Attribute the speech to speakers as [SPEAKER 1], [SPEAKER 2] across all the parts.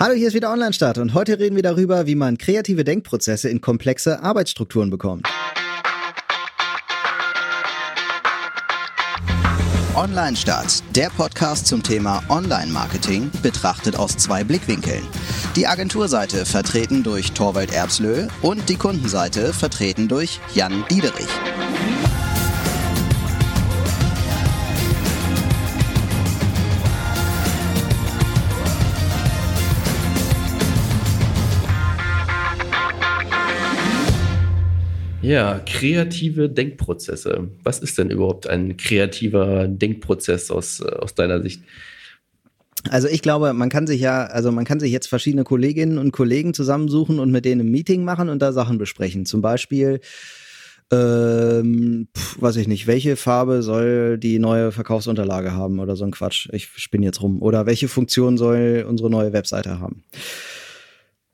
[SPEAKER 1] Hallo, hier ist wieder Online-Start und heute reden wir darüber, wie man kreative Denkprozesse in komplexe Arbeitsstrukturen bekommt.
[SPEAKER 2] Online-Start, der Podcast zum Thema Online-Marketing, betrachtet aus zwei Blickwinkeln. Die Agenturseite vertreten durch Torwald Erbslö und die Kundenseite vertreten durch Jan Diederich.
[SPEAKER 3] Ja, kreative Denkprozesse. Was ist denn überhaupt ein kreativer Denkprozess aus, äh, aus deiner Sicht?
[SPEAKER 1] Also ich glaube, man kann sich ja, also man kann sich jetzt verschiedene Kolleginnen und Kollegen zusammensuchen und mit denen ein Meeting machen und da Sachen besprechen. Zum Beispiel, ähm, pf, weiß ich nicht, welche Farbe soll die neue Verkaufsunterlage haben oder so ein Quatsch. Ich spinne jetzt rum. Oder welche Funktion soll unsere neue Webseite haben?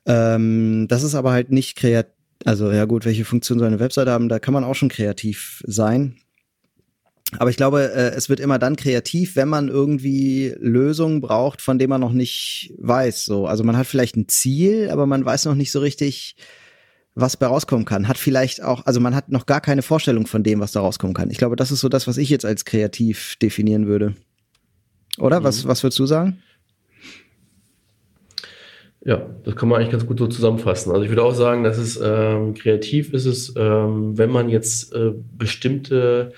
[SPEAKER 1] Ähm, das ist aber halt nicht kreativ also ja gut, welche Funktion soll eine Webseite haben, da kann man auch schon kreativ sein. Aber ich glaube, äh, es wird immer dann kreativ, wenn man irgendwie Lösungen braucht, von denen man noch nicht weiß. So, also man hat vielleicht ein Ziel, aber man weiß noch nicht so richtig, was bei rauskommen kann. Hat vielleicht auch, also man hat noch gar keine Vorstellung von dem, was da rauskommen kann. Ich glaube, das ist so das, was ich jetzt als kreativ definieren würde. Oder? Mhm. Was, was würdest du sagen?
[SPEAKER 3] Ja, das kann man eigentlich ganz gut so zusammenfassen. Also ich würde auch sagen, dass es ähm, kreativ ist es, ähm, wenn man jetzt äh, bestimmte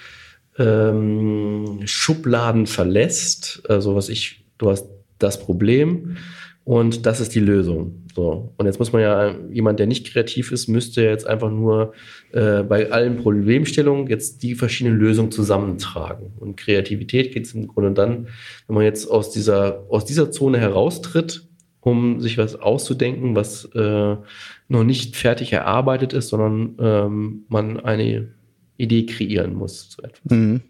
[SPEAKER 3] ähm, Schubladen verlässt. Also was ich, du hast das Problem und das ist die Lösung. So. Und jetzt muss man ja, jemand, der nicht kreativ ist, müsste jetzt einfach nur äh, bei allen Problemstellungen jetzt die verschiedenen Lösungen zusammentragen. Und Kreativität geht es im Grunde dann, wenn man jetzt aus dieser, aus dieser Zone heraustritt um sich was auszudenken, was äh, noch nicht fertig erarbeitet ist, sondern ähm, man eine Idee kreieren muss zu etwas. Mhm.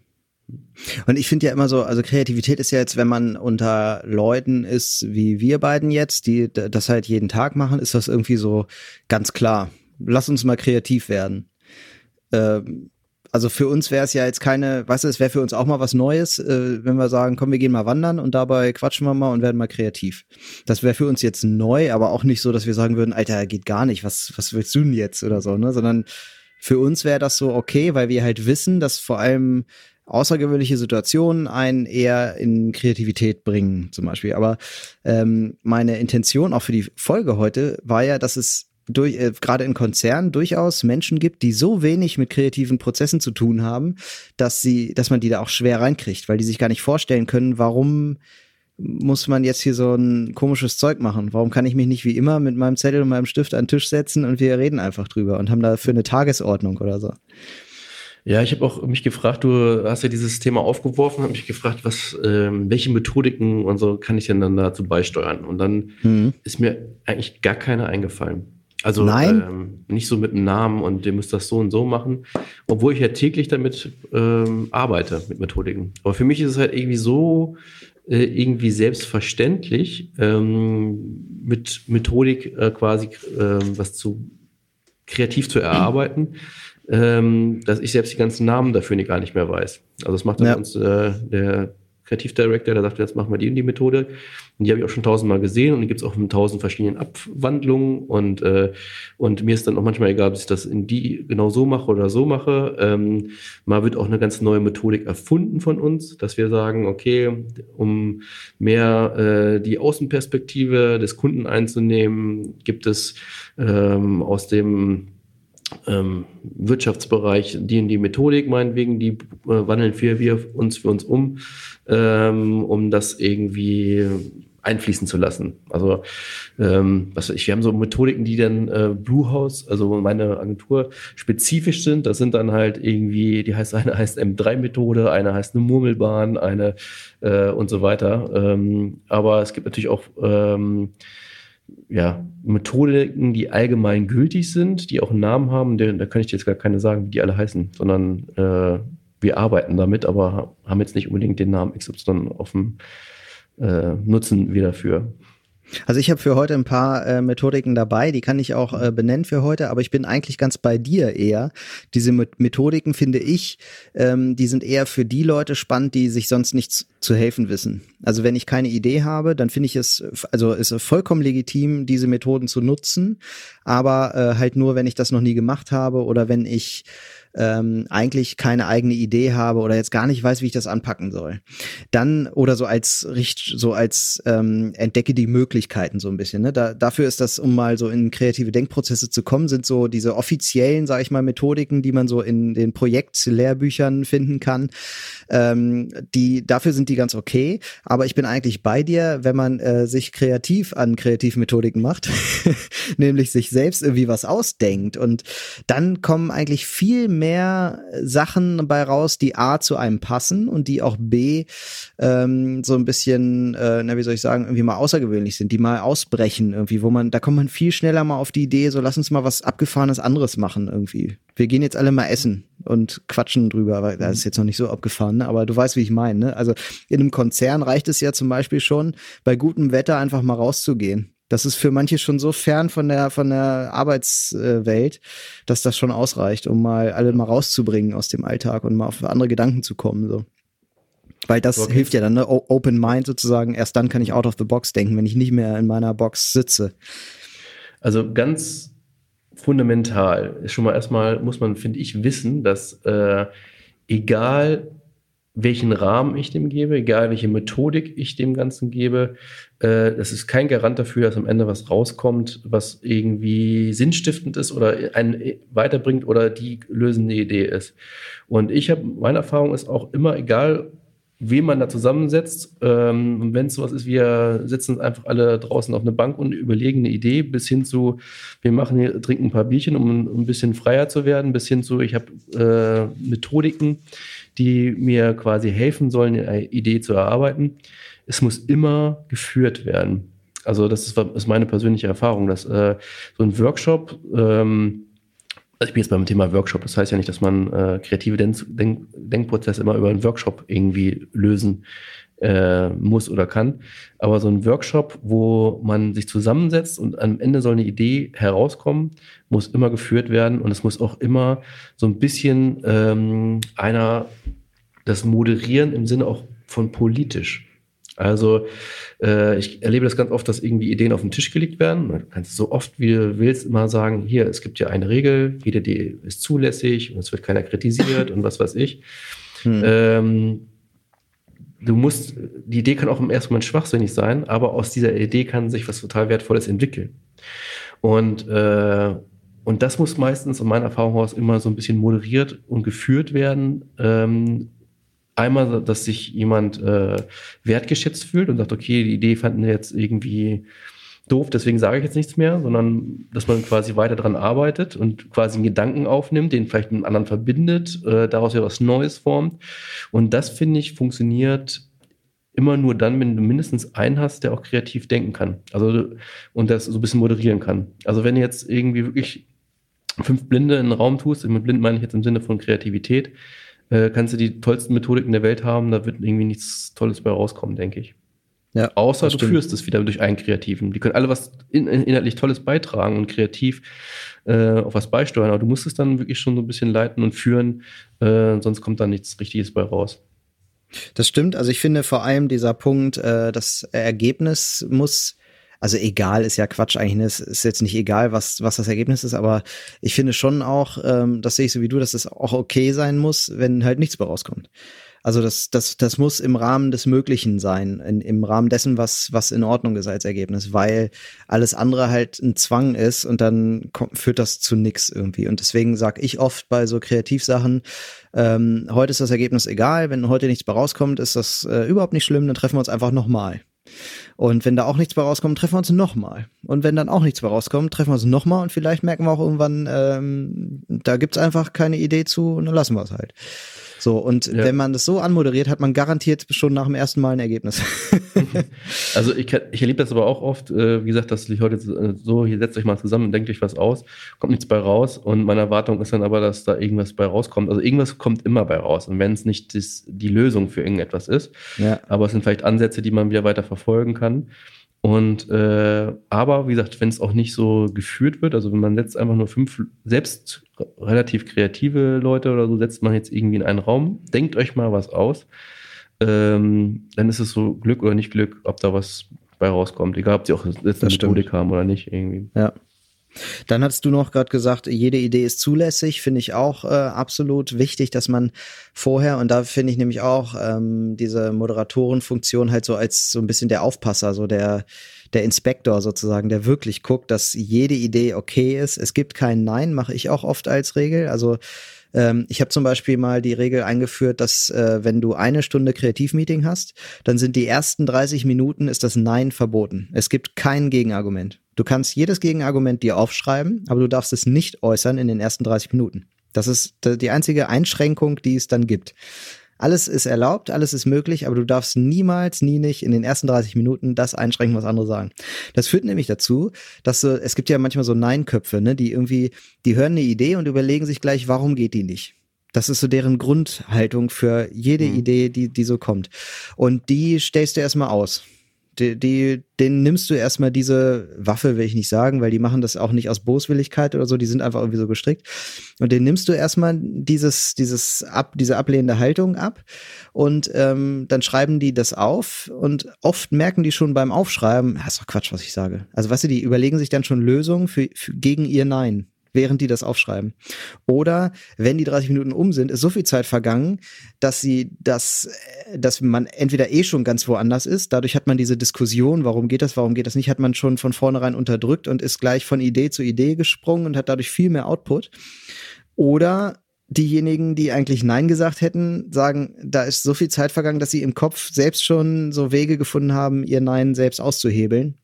[SPEAKER 1] Und ich finde ja immer so, also Kreativität ist ja jetzt, wenn man unter Leuten ist, wie wir beiden jetzt, die das halt jeden Tag machen, ist das irgendwie so ganz klar. Lass uns mal kreativ werden. Ähm, also für uns wäre es ja jetzt keine, weißt du, es wäre für uns auch mal was Neues, äh, wenn wir sagen, komm, wir gehen mal wandern und dabei quatschen wir mal und werden mal kreativ. Das wäre für uns jetzt neu, aber auch nicht so, dass wir sagen würden, Alter, geht gar nicht, was, was willst du denn jetzt oder so, ne? Sondern für uns wäre das so okay, weil wir halt wissen, dass vor allem außergewöhnliche Situationen einen eher in Kreativität bringen, zum Beispiel. Aber ähm, meine Intention auch für die Folge heute war ja, dass es durch, äh, gerade in Konzernen durchaus Menschen gibt, die so wenig mit kreativen Prozessen zu tun haben, dass sie, dass man die da auch schwer reinkriegt, weil die sich gar nicht vorstellen können, warum muss man jetzt hier so ein komisches Zeug machen? Warum kann ich mich nicht wie immer mit meinem Zettel und meinem Stift an den Tisch setzen und wir reden einfach drüber und haben dafür eine Tagesordnung oder so?
[SPEAKER 3] Ja, ich habe auch mich gefragt, du hast ja dieses Thema aufgeworfen, habe mich gefragt, was, ähm, welche Methodiken und so kann ich denn dann dazu beisteuern? Und dann mhm. ist mir eigentlich gar keine eingefallen. Also
[SPEAKER 1] Nein.
[SPEAKER 3] Ähm, nicht so mit einem Namen und ihr müsst das so und so machen, obwohl ich ja täglich damit ähm, arbeite, mit Methodiken. Aber für mich ist es halt irgendwie so äh, irgendwie selbstverständlich, ähm, mit Methodik äh, quasi äh, was zu kreativ zu erarbeiten, ähm, dass ich selbst die ganzen Namen dafür nicht, gar nicht mehr weiß. Also das macht dann ja. uns äh, der Kreativdirector, der sagt, jetzt machen wir die und die Methode. Und die habe ich auch schon tausendmal gesehen und die gibt es auch in tausend verschiedenen Abwandlungen. Und, äh, und mir ist dann auch manchmal egal, ob ich das in die genau so mache oder so mache. Ähm, mal wird auch eine ganz neue Methodik erfunden von uns, dass wir sagen, okay, um mehr äh, die Außenperspektive des Kunden einzunehmen, gibt es ähm, aus dem ähm, Wirtschaftsbereich die in die Methodik meinetwegen, die äh, wandeln wir, wir uns für uns um, ähm, um das irgendwie einfließen zu lassen. Also ähm, was ich, wir haben so Methodiken, die dann äh, Bluehouse, also meine Agentur, spezifisch sind. Das sind dann halt irgendwie, die heißt, eine heißt M3-Methode, eine heißt eine Murmelbahn, eine äh, und so weiter. Ähm, aber es gibt natürlich auch ähm, ja, Methodiken, die allgemein gültig sind, die auch einen Namen haben, da kann ich jetzt gar keine sagen, wie die alle heißen, sondern äh, wir arbeiten damit, aber haben jetzt nicht unbedingt den Namen XY dem äh, Nutzen wir dafür.
[SPEAKER 1] Also ich habe für heute ein paar äh, Methodiken dabei, die kann ich auch äh, benennen für heute, aber ich bin eigentlich ganz bei dir eher. Diese Methodiken finde ich, ähm, die sind eher für die Leute spannend, die sich sonst nichts zu helfen wissen. Also wenn ich keine Idee habe, dann finde ich es, also ist vollkommen legitim, diese Methoden zu nutzen, aber äh, halt nur, wenn ich das noch nie gemacht habe oder wenn ich ähm, eigentlich keine eigene Idee habe oder jetzt gar nicht weiß, wie ich das anpacken soll. Dann oder so als so als ähm, entdecke die Möglichkeiten so ein bisschen. Ne? Da, dafür ist das, um mal so in kreative Denkprozesse zu kommen, sind so diese offiziellen, sage ich mal, Methodiken, die man so in den Projektlehrbüchern finden kann. Ähm, die dafür sind die ganz okay. Aber ich bin eigentlich bei dir, wenn man äh, sich kreativ an Kreativmethodiken macht, nämlich sich selbst irgendwie was ausdenkt und dann kommen eigentlich viel mehr mehr Sachen bei raus, die A zu einem passen und die auch B ähm, so ein bisschen, äh, na wie soll ich sagen, irgendwie mal außergewöhnlich sind, die mal ausbrechen irgendwie, wo man, da kommt man viel schneller mal auf die Idee, so lass uns mal was abgefahrenes anderes machen irgendwie. Wir gehen jetzt alle mal essen und quatschen drüber, weil das ist jetzt noch nicht so abgefahren, ne? aber du weißt, wie ich meine. Ne? Also in einem Konzern reicht es ja zum Beispiel schon, bei gutem Wetter einfach mal rauszugehen das ist für manche schon so fern von der, von der Arbeitswelt, dass das schon ausreicht, um mal alle mal rauszubringen aus dem Alltag und mal auf andere Gedanken zu kommen, so. Weil das okay. hilft ja dann, ne? Open Mind sozusagen. Erst dann kann ich out of the box denken, wenn ich nicht mehr in meiner Box sitze.
[SPEAKER 3] Also ganz fundamental ist schon mal erstmal, muss man, finde ich, wissen, dass äh, egal welchen Rahmen ich dem gebe, egal welche Methodik ich dem Ganzen gebe. Äh, das ist kein Garant dafür, dass am Ende was rauskommt, was irgendwie sinnstiftend ist oder einen weiterbringt oder die lösende Idee ist. Und ich habe, meine Erfahrung ist auch immer, egal wen man da zusammensetzt, ähm, wenn es sowas ist, wir sitzen einfach alle draußen auf einer Bank und überlegen eine Idee, bis hin zu, wir machen hier, trinken ein paar Bierchen, um, um ein bisschen freier zu werden, bis hin zu, ich habe äh, Methodiken, die mir quasi helfen sollen, eine Idee zu erarbeiten. Es muss immer geführt werden. Also das ist, ist meine persönliche Erfahrung, dass äh, so ein Workshop, ähm, also ich bin jetzt beim Thema Workshop, das heißt ja nicht, dass man äh, kreative Denk Denkprozesse immer über einen Workshop irgendwie lösen äh, muss oder kann. Aber so ein Workshop, wo man sich zusammensetzt und am Ende soll eine Idee herauskommen, muss immer geführt werden und es muss auch immer so ein bisschen ähm, einer das moderieren im Sinne auch von politisch. Also äh, ich erlebe das ganz oft, dass irgendwie Ideen auf den Tisch gelegt werden. Du kannst so oft wie du willst immer sagen, hier, es gibt ja eine Regel, jede Idee ist zulässig und es wird keiner kritisiert und was weiß ich. Hm. Ähm, du musst, die Idee kann auch im ersten Moment schwachsinnig sein, aber aus dieser Idee kann sich was total Wertvolles entwickeln. Und, äh, und das muss meistens in meiner Erfahrung aus immer so ein bisschen moderiert und geführt werden. Ähm, einmal, dass sich jemand äh, wertgeschätzt fühlt und sagt, okay, die Idee fanden wir jetzt irgendwie doof, deswegen sage ich jetzt nichts mehr, sondern dass man quasi weiter dran arbeitet und quasi einen Gedanken aufnimmt, den vielleicht mit anderen verbindet, äh, daraus ja was Neues formt. Und das, finde ich, funktioniert immer nur dann, wenn du mindestens einen hast, der auch kreativ denken kann. Also und das so ein bisschen moderieren kann. Also wenn du jetzt irgendwie wirklich fünf Blinde in den Raum tust, mit blind meine ich jetzt im Sinne von Kreativität, äh, kannst du die tollsten Methodiken der Welt haben, da wird irgendwie nichts Tolles bei rauskommen, denke ich. Ja, Außer du führst es wieder durch einen Kreativen. Die können alle was in, in, inhaltlich Tolles beitragen und kreativ äh, auf was beisteuern, aber du musst es dann wirklich schon so ein bisschen leiten und führen, äh, sonst kommt da nichts Richtiges bei raus.
[SPEAKER 1] Das stimmt. Also ich finde vor allem dieser Punkt, äh, das Ergebnis muss also egal ist ja Quatsch eigentlich, ne? es ist jetzt nicht egal, was, was das Ergebnis ist, aber ich finde schon auch, ähm, das sehe ich so wie du, dass es auch okay sein muss, wenn halt nichts mehr rauskommt. Also das, das, das muss im Rahmen des Möglichen sein, in, im Rahmen dessen, was, was in Ordnung ist als Ergebnis, weil alles andere halt ein Zwang ist und dann kommt, führt das zu nix irgendwie. Und deswegen sage ich oft bei so Kreativsachen, ähm, heute ist das Ergebnis egal, wenn heute nichts mehr rauskommt, ist das äh, überhaupt nicht schlimm, dann treffen wir uns einfach nochmal. Und wenn da auch nichts mehr rauskommt, treffen wir uns nochmal. Und wenn dann auch nichts mehr rauskommt, treffen wir uns nochmal und vielleicht merken wir auch irgendwann, ähm, da gibt's einfach keine Idee zu und dann lassen wir es halt. So, und ja. wenn man das so anmoderiert, hat man garantiert schon nach dem ersten Mal ein Ergebnis.
[SPEAKER 3] also ich, ich erlebe das aber auch oft, äh, wie gesagt, dass ich heute so, hier setzt euch mal zusammen und denkt euch was aus, kommt nichts bei raus und meine Erwartung ist dann aber, dass da irgendwas bei rauskommt. Also irgendwas kommt immer bei raus und wenn es nicht das, die Lösung für irgendetwas ist, ja. aber es sind vielleicht Ansätze, die man wieder weiter verfolgen kann. Und äh, aber wie gesagt, wenn es auch nicht so geführt wird, also wenn man setzt einfach nur fünf selbst relativ kreative Leute oder so, setzt man jetzt irgendwie in einen Raum, denkt euch mal was aus, ähm, dann ist es so Glück oder nicht Glück, ob da was bei rauskommt, egal ob sie auch jetzt eine Methodik haben oder nicht irgendwie.
[SPEAKER 1] Ja. Dann hast du noch gerade gesagt, jede Idee ist zulässig, finde ich auch äh, absolut wichtig, dass man vorher, und da finde ich nämlich auch ähm, diese Moderatorenfunktion halt so als so ein bisschen der Aufpasser, so der, der Inspektor sozusagen, der wirklich guckt, dass jede Idee okay ist. Es gibt kein Nein, mache ich auch oft als Regel. Also ähm, ich habe zum Beispiel mal die Regel eingeführt, dass äh, wenn du eine Stunde Kreativmeeting hast, dann sind die ersten 30 Minuten ist das Nein verboten. Es gibt kein Gegenargument. Du kannst jedes Gegenargument dir aufschreiben, aber du darfst es nicht äußern in den ersten 30 Minuten. Das ist die einzige Einschränkung, die es dann gibt. Alles ist erlaubt, alles ist möglich, aber du darfst niemals, nie nicht in den ersten 30 Minuten das einschränken, was andere sagen. Das führt nämlich dazu, dass so, es gibt ja manchmal so Nein-Köpfe, ne, die irgendwie, die hören eine Idee und überlegen sich gleich, warum geht die nicht? Das ist so deren Grundhaltung für jede mhm. Idee, die, die so kommt. Und die stellst du erstmal aus die, die, den nimmst du erstmal diese Waffe, will ich nicht sagen, weil die machen das auch nicht aus Boswilligkeit oder so, die sind einfach irgendwie so gestrickt. Und den nimmst du erstmal dieses, dieses ab, diese ablehnende Haltung ab und ähm, dann schreiben die das auf und oft merken die schon beim Aufschreiben, das ist doch Quatsch, was ich sage. Also weißt du, die überlegen sich dann schon Lösungen für, für gegen ihr Nein während die das aufschreiben. Oder wenn die 30 Minuten um sind, ist so viel Zeit vergangen, dass sie das, dass man entweder eh schon ganz woanders ist, dadurch hat man diese Diskussion, warum geht das, warum geht das nicht, hat man schon von vornherein unterdrückt und ist gleich von Idee zu Idee gesprungen und hat dadurch viel mehr Output. Oder diejenigen, die eigentlich Nein gesagt hätten, sagen, da ist so viel Zeit vergangen, dass sie im Kopf selbst schon so Wege gefunden haben, ihr Nein selbst auszuhebeln.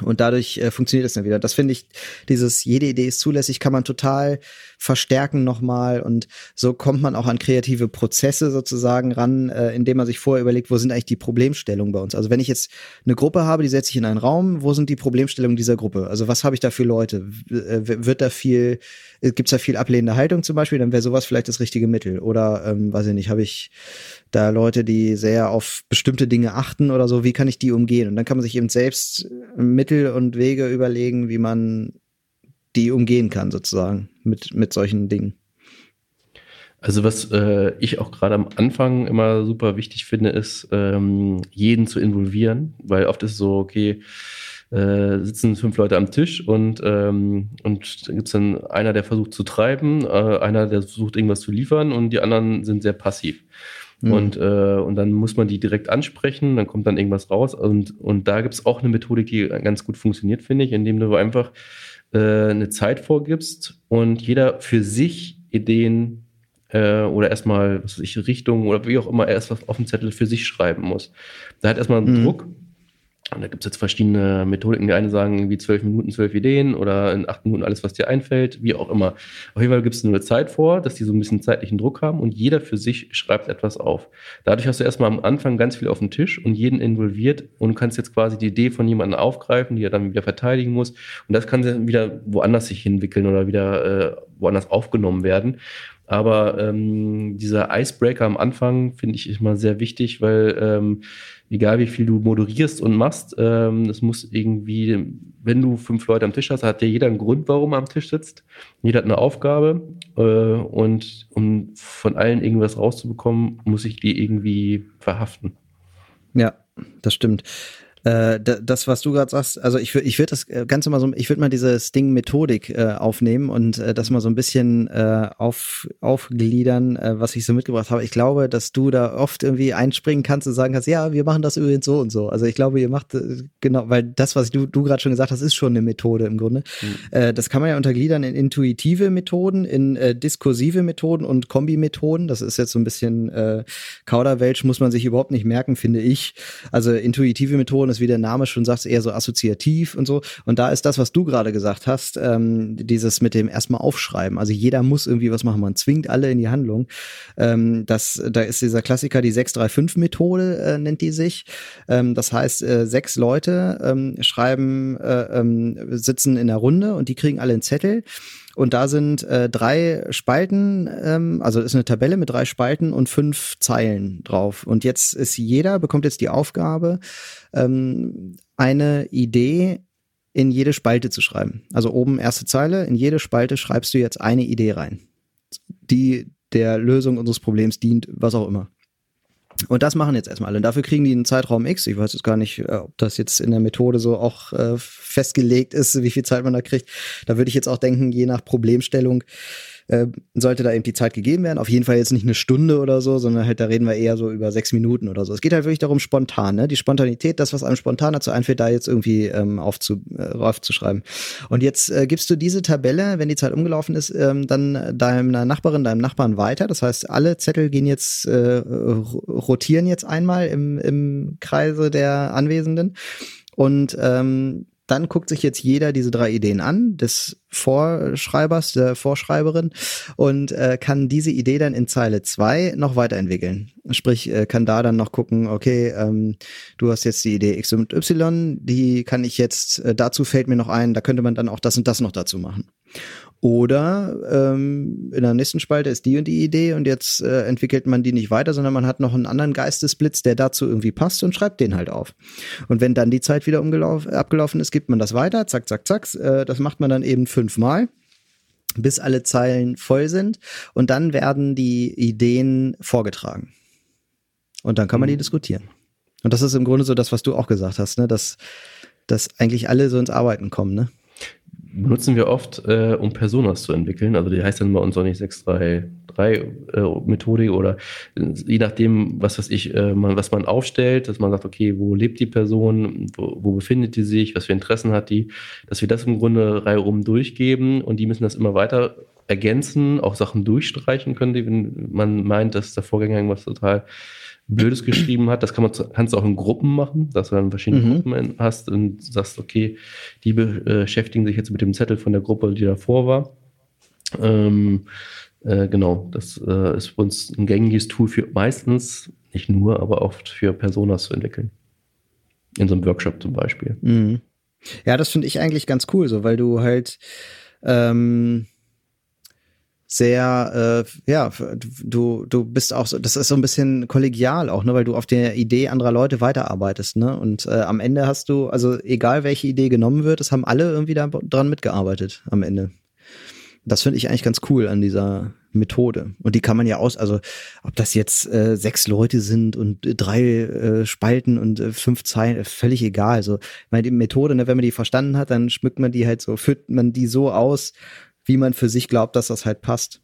[SPEAKER 1] Und dadurch äh, funktioniert es dann wieder. Das finde ich, dieses jede Idee ist zulässig, kann man total verstärken nochmal. Und so kommt man auch an kreative Prozesse sozusagen ran, äh, indem man sich vorher überlegt, wo sind eigentlich die Problemstellungen bei uns. Also wenn ich jetzt eine Gruppe habe, die setze ich in einen Raum, wo sind die Problemstellungen dieser Gruppe? Also was habe ich da für Leute? W äh, wird da viel, gibt es da viel ablehnende Haltung zum Beispiel? Dann wäre sowas vielleicht das richtige Mittel. Oder, ähm, weiß ich nicht, habe ich da Leute, die sehr auf bestimmte Dinge achten oder so, wie kann ich die umgehen? Und dann kann man sich eben selbst Mittel und Wege überlegen, wie man die umgehen kann, sozusagen, mit, mit solchen Dingen.
[SPEAKER 3] Also was äh, ich auch gerade am Anfang immer super wichtig finde, ist, ähm, jeden zu involvieren, weil oft ist es so, okay, äh, sitzen fünf Leute am Tisch und, ähm, und dann gibt es dann einer, der versucht zu treiben, äh, einer, der versucht irgendwas zu liefern und die anderen sind sehr passiv. Mhm. Und, äh, und dann muss man die direkt ansprechen, dann kommt dann irgendwas raus. Und, und da gibt es auch eine Methodik, die ganz gut funktioniert, finde ich, indem du einfach äh, eine Zeit vorgibst und jeder für sich Ideen äh, oder erstmal, was weiß ich, Richtungen oder wie auch immer erst was auf dem Zettel für sich schreiben muss. Da hat erstmal einen mhm. Druck und da gibt es jetzt verschiedene Methodiken. Die einen sagen irgendwie zwölf Minuten, zwölf Ideen oder in acht Minuten alles, was dir einfällt, wie auch immer. Auf jeden Fall gibt es nur eine Zeit vor, dass die so ein bisschen zeitlichen Druck haben und jeder für sich schreibt etwas auf. Dadurch hast du erstmal am Anfang ganz viel auf dem Tisch und jeden involviert und kannst jetzt quasi die Idee von jemandem aufgreifen, die er dann wieder verteidigen muss. Und das kann dann wieder woanders sich hinwickeln oder wieder äh, woanders aufgenommen werden. Aber ähm, dieser Icebreaker am Anfang finde ich immer sehr wichtig, weil ähm, egal wie viel du moderierst und machst, ähm, es muss irgendwie, wenn du fünf Leute am Tisch hast, hat ja jeder einen Grund, warum er am Tisch sitzt. Jeder hat eine Aufgabe äh, und um von allen irgendwas rauszubekommen, muss ich die irgendwie verhaften.
[SPEAKER 1] Ja, das stimmt äh, das, was du gerade sagst, also ich würde ich würde das äh, Ganze mal so, ich würde mal diese Sting-Methodik äh, aufnehmen und äh, das mal so ein bisschen äh, auf, aufgliedern, äh, was ich so mitgebracht habe. Ich glaube, dass du da oft irgendwie einspringen kannst und sagen kannst, ja, wir machen das übrigens so und so. Also ich glaube, ihr macht äh, genau, weil das, was du, du gerade schon gesagt hast, ist schon eine Methode im Grunde. Mhm. Äh, das kann man ja untergliedern in intuitive Methoden, in äh, diskursive Methoden und Kombi-Methoden. Das ist jetzt so ein bisschen äh, Kauderwelsch, muss man sich überhaupt nicht merken, finde ich. Also intuitive Methoden ist, wie der Name schon sagt, eher so assoziativ und so. Und da ist das, was du gerade gesagt hast, ähm, dieses mit dem erstmal aufschreiben. Also jeder muss irgendwie was machen. Man zwingt alle in die Handlung. Ähm, das, da ist dieser Klassiker, die 635-Methode äh, nennt die sich. Ähm, das heißt, äh, sechs Leute ähm, schreiben, äh, ähm, sitzen in der Runde und die kriegen alle einen Zettel. Und da sind äh, drei Spalten, ähm, also ist eine Tabelle mit drei Spalten und fünf Zeilen drauf. Und jetzt ist jeder, bekommt jetzt die Aufgabe, ähm, eine Idee in jede Spalte zu schreiben. Also oben erste Zeile, in jede Spalte schreibst du jetzt eine Idee rein, die der Lösung unseres Problems dient, was auch immer. Und das machen jetzt erstmal alle. Und dafür kriegen die einen Zeitraum X. Ich weiß jetzt gar nicht, äh, ob das jetzt in der Methode so auch äh, festgelegt ist, wie viel Zeit man da kriegt. Da würde ich jetzt auch denken, je nach Problemstellung äh, sollte da eben die Zeit gegeben werden. Auf jeden Fall jetzt nicht eine Stunde oder so, sondern halt da reden wir eher so über sechs Minuten oder so. Es geht halt wirklich darum, spontan, ne? Die Spontanität, das, was einem spontan dazu einfällt, da jetzt irgendwie ähm, aufzu, äh, aufzuschreiben. Und jetzt äh, gibst du diese Tabelle, wenn die Zeit umgelaufen ist, ähm, dann deiner Nachbarin, deinem Nachbarn weiter. Das heißt, alle Zettel gehen jetzt, äh, rotieren jetzt einmal im, im Kreise der Anwesenden. Und ähm, dann guckt sich jetzt jeder diese drei Ideen an, des Vorschreibers, der Vorschreiberin, und äh, kann diese Idee dann in Zeile zwei noch weiterentwickeln. Sprich, äh, kann da dann noch gucken, okay, ähm, du hast jetzt die Idee X und Y, die kann ich jetzt, äh, dazu fällt mir noch ein, da könnte man dann auch das und das noch dazu machen. Oder ähm, in der nächsten Spalte ist die und die Idee und jetzt äh, entwickelt man die nicht weiter, sondern man hat noch einen anderen Geistesblitz, der dazu irgendwie passt und schreibt den halt auf. Und wenn dann die Zeit wieder abgelaufen ist, gibt man das weiter, zack, zack, zack. Äh, das macht man dann eben fünfmal bis alle Zeilen voll sind und dann werden die Ideen vorgetragen. Und dann kann man die mhm. diskutieren. Und das ist im Grunde so das, was du auch gesagt hast, ne? dass, dass eigentlich alle so ins Arbeiten kommen, ne?
[SPEAKER 3] Benutzen wir oft, äh, um Personas zu entwickeln. Also die heißt dann bei uns auch nicht 633 äh, Methodik oder äh, je nachdem, was weiß ich, äh, man, was man aufstellt, dass man sagt, okay, wo lebt die Person, wo, wo befindet die sich, was für Interessen hat die, dass wir das im Grunde Reihe rum durchgeben und die müssen das immer weiter ergänzen, auch Sachen durchstreichen können, die, wenn man meint, dass der Vorgänger irgendwas total Blödes geschrieben hat. Das kann man, kannst du auch in Gruppen machen, dass du dann verschiedene mhm. Gruppen hast und sagst, okay, die beschäftigen sich jetzt mit dem Zettel von der Gruppe, die davor war. Ähm, äh, genau, das äh, ist für uns ein gängiges Tool für meistens, nicht nur, aber oft für Personas zu entwickeln. In so einem Workshop zum Beispiel.
[SPEAKER 1] Mhm. Ja, das finde ich eigentlich ganz cool, so, weil du halt ähm, sehr, äh, ja, du, du bist auch so, das ist so ein bisschen kollegial auch, ne, weil du auf der Idee anderer Leute weiterarbeitest, ne? Und äh, am Ende hast du, also egal welche Idee genommen wird, es haben alle irgendwie da dran mitgearbeitet am Ende. Das finde ich eigentlich ganz cool an dieser Methode. Und die kann man ja aus, also ob das jetzt äh, sechs Leute sind und drei äh, Spalten und äh, fünf Zeilen, äh, völlig egal. Also, meine, die Methode, ne, wenn man die verstanden hat, dann schmückt man die halt so, führt man die so aus, wie man für sich glaubt, dass das halt passt.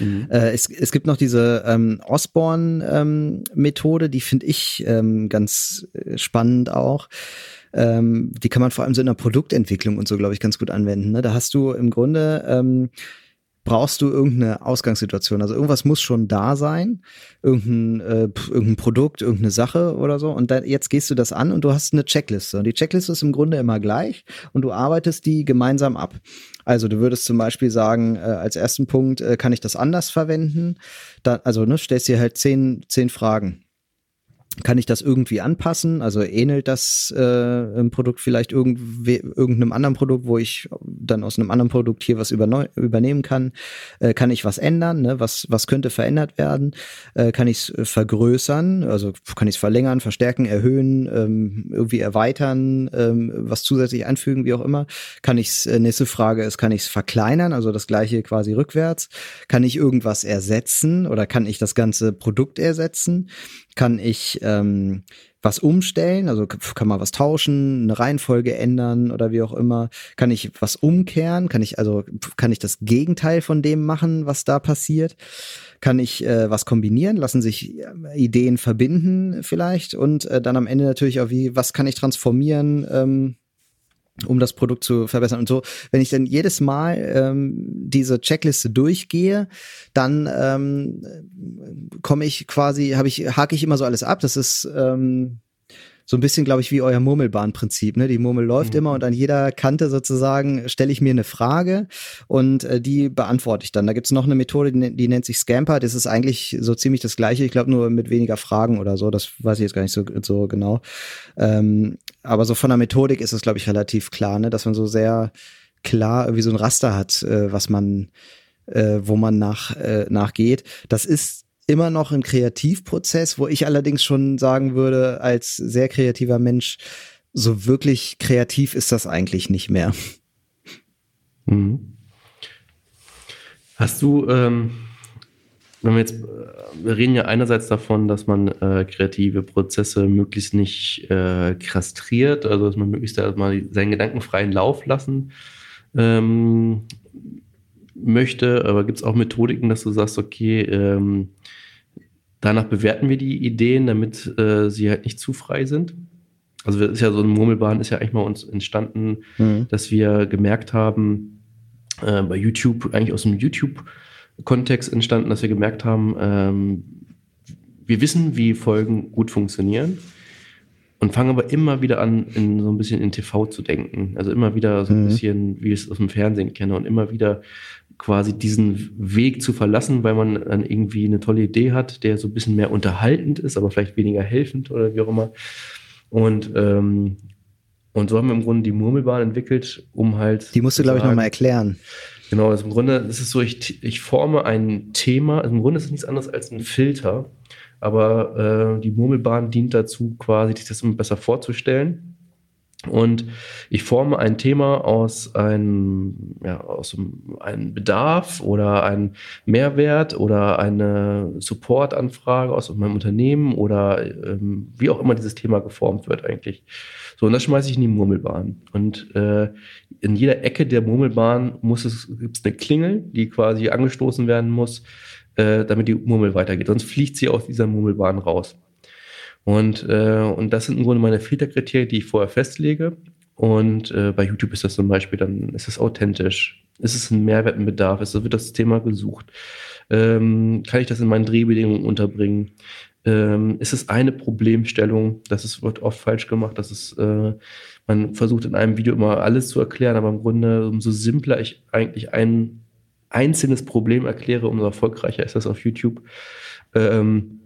[SPEAKER 1] Mhm. Äh, es, es gibt noch diese ähm, Osborne-Methode, ähm, die finde ich ähm, ganz äh, spannend auch. Ähm, die kann man vor allem so in der Produktentwicklung und so, glaube ich, ganz gut anwenden. Ne? Da hast du im Grunde ähm, brauchst du irgendeine Ausgangssituation. Also irgendwas muss schon da sein, irgendein, äh, irgendein Produkt, irgendeine Sache oder so. Und dann, jetzt gehst du das an und du hast eine Checkliste. Und die Checkliste ist im Grunde immer gleich und du arbeitest die gemeinsam ab. Also du würdest zum Beispiel sagen, äh, als ersten Punkt, äh, kann ich das anders verwenden? Da, also ne, stellst dir halt zehn, zehn Fragen kann ich das irgendwie anpassen? Also ähnelt das äh, im Produkt vielleicht irgendeinem anderen Produkt, wo ich dann aus einem anderen Produkt hier was übernehmen kann? Äh, kann ich was ändern? Ne? Was, was könnte verändert werden? Äh, kann ich es vergrößern? Also kann ich es verlängern, verstärken, erhöhen, ähm, irgendwie erweitern, ähm, was zusätzlich einfügen, wie auch immer? Kann ich es, äh, nächste Frage ist, kann ich es verkleinern? Also das gleiche quasi rückwärts? Kann ich irgendwas ersetzen oder kann ich das ganze Produkt ersetzen? kann ich ähm, was umstellen, also kann man was tauschen, eine Reihenfolge ändern oder wie auch immer. Kann ich was umkehren? Kann ich also kann ich das Gegenteil von dem machen, was da passiert? Kann ich äh, was kombinieren? Lassen sich äh, Ideen verbinden vielleicht und äh, dann am Ende natürlich auch wie was kann ich transformieren? Ähm, um das Produkt zu verbessern. Und so, wenn ich dann jedes Mal ähm, diese Checkliste durchgehe, dann ähm, komme ich quasi, habe ich, hake ich immer so alles ab. Das ist ähm, so ein bisschen, glaube ich, wie euer Murmelbahnprinzip. Ne? Die Murmel läuft mhm. immer und an jeder Kante sozusagen stelle ich mir eine Frage und äh, die beantworte ich dann. Da gibt's noch eine Methode, die, die, nennt sich Scamper. Das ist eigentlich so ziemlich das gleiche. Ich glaube nur mit weniger Fragen oder so. Das weiß ich jetzt gar nicht so, so genau. Ähm, aber so von der Methodik ist es, glaube ich, relativ klar, ne? dass man so sehr klar irgendwie so ein Raster hat, äh, was man, äh, wo man nach, äh, nachgeht. Das ist immer noch ein Kreativprozess, wo ich allerdings schon sagen würde, als sehr kreativer Mensch, so wirklich kreativ ist das eigentlich nicht mehr.
[SPEAKER 3] Mhm. Hast du, ähm, wenn wir jetzt, wir reden ja einerseits davon, dass man äh, kreative Prozesse möglichst nicht äh, kastriert, also dass man möglichst erstmal seinen gedankenfreien Lauf lassen ähm, möchte, aber gibt es auch Methodiken, dass du sagst, okay, ähm, danach bewerten wir die Ideen, damit äh, sie halt nicht zu frei sind? Also das ist ja so eine Murmelbahn ist ja eigentlich mal uns entstanden, mhm. dass wir gemerkt haben, äh, bei YouTube, eigentlich aus dem YouTube-Kontext entstanden, dass wir gemerkt haben, ähm, wir wissen, wie Folgen gut funktionieren und fangen aber immer wieder an, in so ein bisschen in TV zu denken. Also immer wieder so ein mhm. bisschen, wie ich es aus dem Fernsehen kenne und immer wieder quasi diesen Weg zu verlassen, weil man dann irgendwie eine tolle Idee hat, der so ein bisschen mehr unterhaltend ist, aber vielleicht weniger helfend oder wie auch immer. Und, ähm, und so haben wir im Grunde die Murmelbahn entwickelt, um halt.
[SPEAKER 1] Die musst du, glaube ich, nochmal erklären.
[SPEAKER 3] Genau, also im Grunde ist es so, ich, ich forme ein Thema, also im Grunde ist es nichts anderes als ein Filter, aber äh, die Murmelbahn dient dazu, quasi sich das immer besser vorzustellen. Und ich forme ein Thema aus einem, ja, aus einem Bedarf oder einem Mehrwert oder eine Supportanfrage aus meinem Unternehmen oder ähm, wie auch immer dieses Thema geformt wird eigentlich. So, und das schmeiße ich in die Murmelbahn. Und äh, in jeder Ecke der Murmelbahn muss es, gibt es eine Klingel, die quasi angestoßen werden muss, äh, damit die Murmel weitergeht. Sonst fliegt sie aus dieser Murmelbahn raus. Und, äh, und das sind im Grunde meine Filterkriterien, die ich vorher festlege. Und äh, bei YouTube ist das zum Beispiel dann, ist es authentisch, ist es ein Mehrwert, ein Bedarf, ist, wird das Thema gesucht, ähm, kann ich das in meinen Drehbedingungen unterbringen, ähm, ist es eine Problemstellung, das ist, wird oft falsch gemacht, dass es, äh, man versucht in einem Video immer alles zu erklären, aber im Grunde, umso simpler ich eigentlich ein einzelnes Problem erkläre, umso erfolgreicher ist das auf YouTube. Ähm,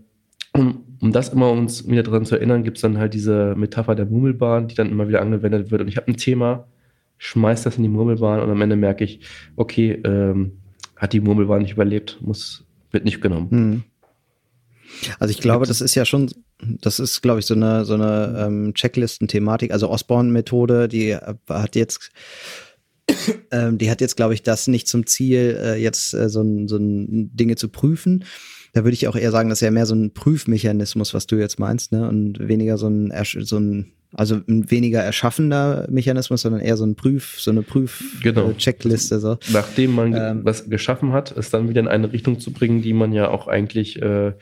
[SPEAKER 3] um, um das immer uns wieder daran zu erinnern, gibt es dann halt diese Metapher der Murmelbahn, die dann immer wieder angewendet wird. Und ich habe ein Thema, schmeiß das in die Murmelbahn und am Ende merke ich, okay, ähm, hat die Murmelbahn nicht überlebt, muss, wird nicht genommen. Hm.
[SPEAKER 1] Also ich glaube, das ist ja schon, das ist, glaube ich, so eine, so eine ähm, Checklisten-Thematik. Also Osborne-Methode, die hat jetzt, ähm, die hat jetzt, glaube ich, das nicht zum Ziel, äh, jetzt äh, so, ein, so ein Dinge zu prüfen, da würde ich auch eher sagen, das ist ja mehr so ein Prüfmechanismus, was du jetzt meinst, ne? Und weniger so ein, so ein also ein weniger erschaffender Mechanismus, sondern eher so ein Prüf, so eine Prüf-Checkliste. Genau. So.
[SPEAKER 3] Nachdem man ähm, was geschaffen hat, es dann wieder in eine Richtung zu bringen, die man ja auch eigentlich äh,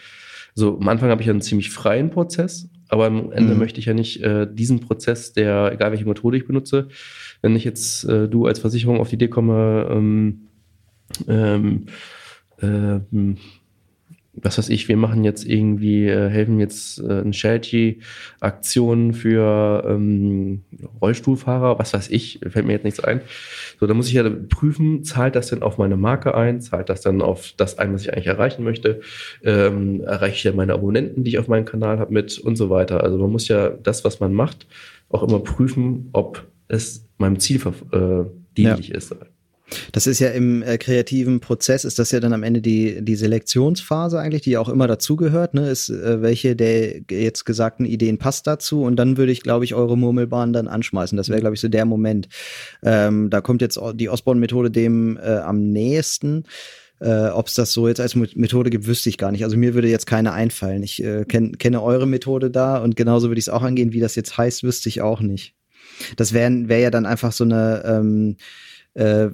[SPEAKER 3] so am Anfang habe ich ja einen ziemlich freien Prozess, aber am Ende mhm. möchte ich ja nicht äh, diesen Prozess, der, egal welche Methode ich benutze, wenn ich jetzt äh, du als Versicherung auf die Idee komme, ähm, ähm, ähm, was weiß ich, wir machen jetzt irgendwie, äh, helfen jetzt äh, ein Charity-Aktion für ähm, Rollstuhlfahrer, was weiß ich, fällt mir jetzt nichts ein. So, da muss ich ja prüfen, zahlt das denn auf meine Marke ein, zahlt das dann auf das ein, was ich eigentlich erreichen möchte, ähm, erreiche ich ja meine Abonnenten, die ich auf meinem Kanal habe mit und so weiter. Also man muss ja das, was man macht, auch immer prüfen, ob es meinem Ziel äh, dienlich ja. ist.
[SPEAKER 1] Das ist ja im äh, kreativen Prozess, ist das ja dann am Ende die, die Selektionsphase eigentlich, die ja auch immer dazugehört, ne? Ist, äh, welche der jetzt gesagten Ideen passt dazu? Und dann würde ich, glaube ich, eure Murmelbahn dann anschmeißen. Das wäre, glaube ich, so der Moment. Ähm, da kommt jetzt die Osborne-Methode dem äh, am nächsten. Äh, Ob es das so jetzt als Methode gibt, wüsste ich gar nicht. Also mir würde jetzt keine einfallen. Ich äh, kenn, kenne eure Methode da und genauso würde ich es auch angehen. Wie das jetzt heißt, wüsste ich auch nicht. Das wäre wär ja dann einfach so eine ähm, äh,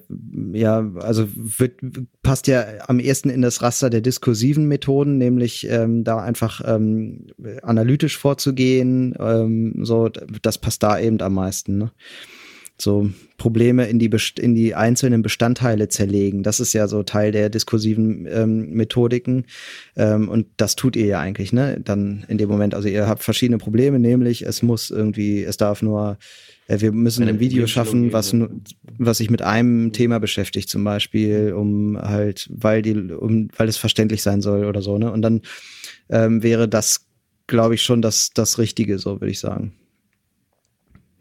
[SPEAKER 1] ja, also wird, passt ja am ehesten in das Raster der diskursiven Methoden, nämlich ähm, da einfach ähm, analytisch vorzugehen. Ähm, so, das passt da eben am meisten. Ne? So Probleme in die, in die einzelnen Bestandteile zerlegen. Das ist ja so Teil der diskursiven ähm, Methodiken. Ähm, und das tut ihr ja eigentlich, ne? Dann in dem Moment. Also ihr habt verschiedene Probleme, nämlich es muss irgendwie, es darf nur äh, wir müssen ein Video schaffen, was, was sich mit einem Thema beschäftigt, zum Beispiel, um halt, weil die, um, weil es verständlich sein soll oder so, ne? Und dann ähm, wäre das, glaube ich, schon das, das Richtige, so würde ich sagen.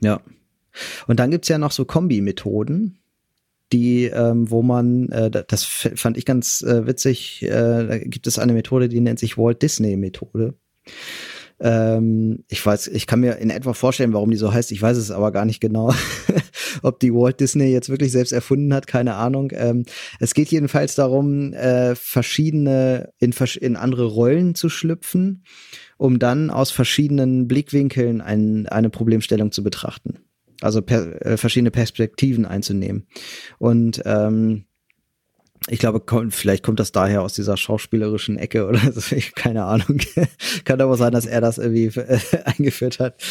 [SPEAKER 1] Ja. Und dann gibt's ja noch so Kombi-Methoden. die, ähm, wo man, äh, das fand ich ganz äh, witzig, äh, da gibt es eine Methode, die nennt sich Walt Disney Methode. Ähm, ich weiß, ich kann mir in etwa vorstellen, warum die so heißt. Ich weiß es aber gar nicht genau. Ob die Walt Disney jetzt wirklich selbst erfunden hat, keine Ahnung. Ähm, es geht jedenfalls darum, äh, verschiedene in, in andere Rollen zu schlüpfen, um dann aus verschiedenen Blickwinkeln ein, eine Problemstellung zu betrachten. Also per, äh, verschiedene Perspektiven einzunehmen. Und ähm, ich glaube, kommt, vielleicht kommt das daher aus dieser schauspielerischen Ecke oder so, ich, keine Ahnung. Kann aber sein, dass er das irgendwie äh, eingeführt hat,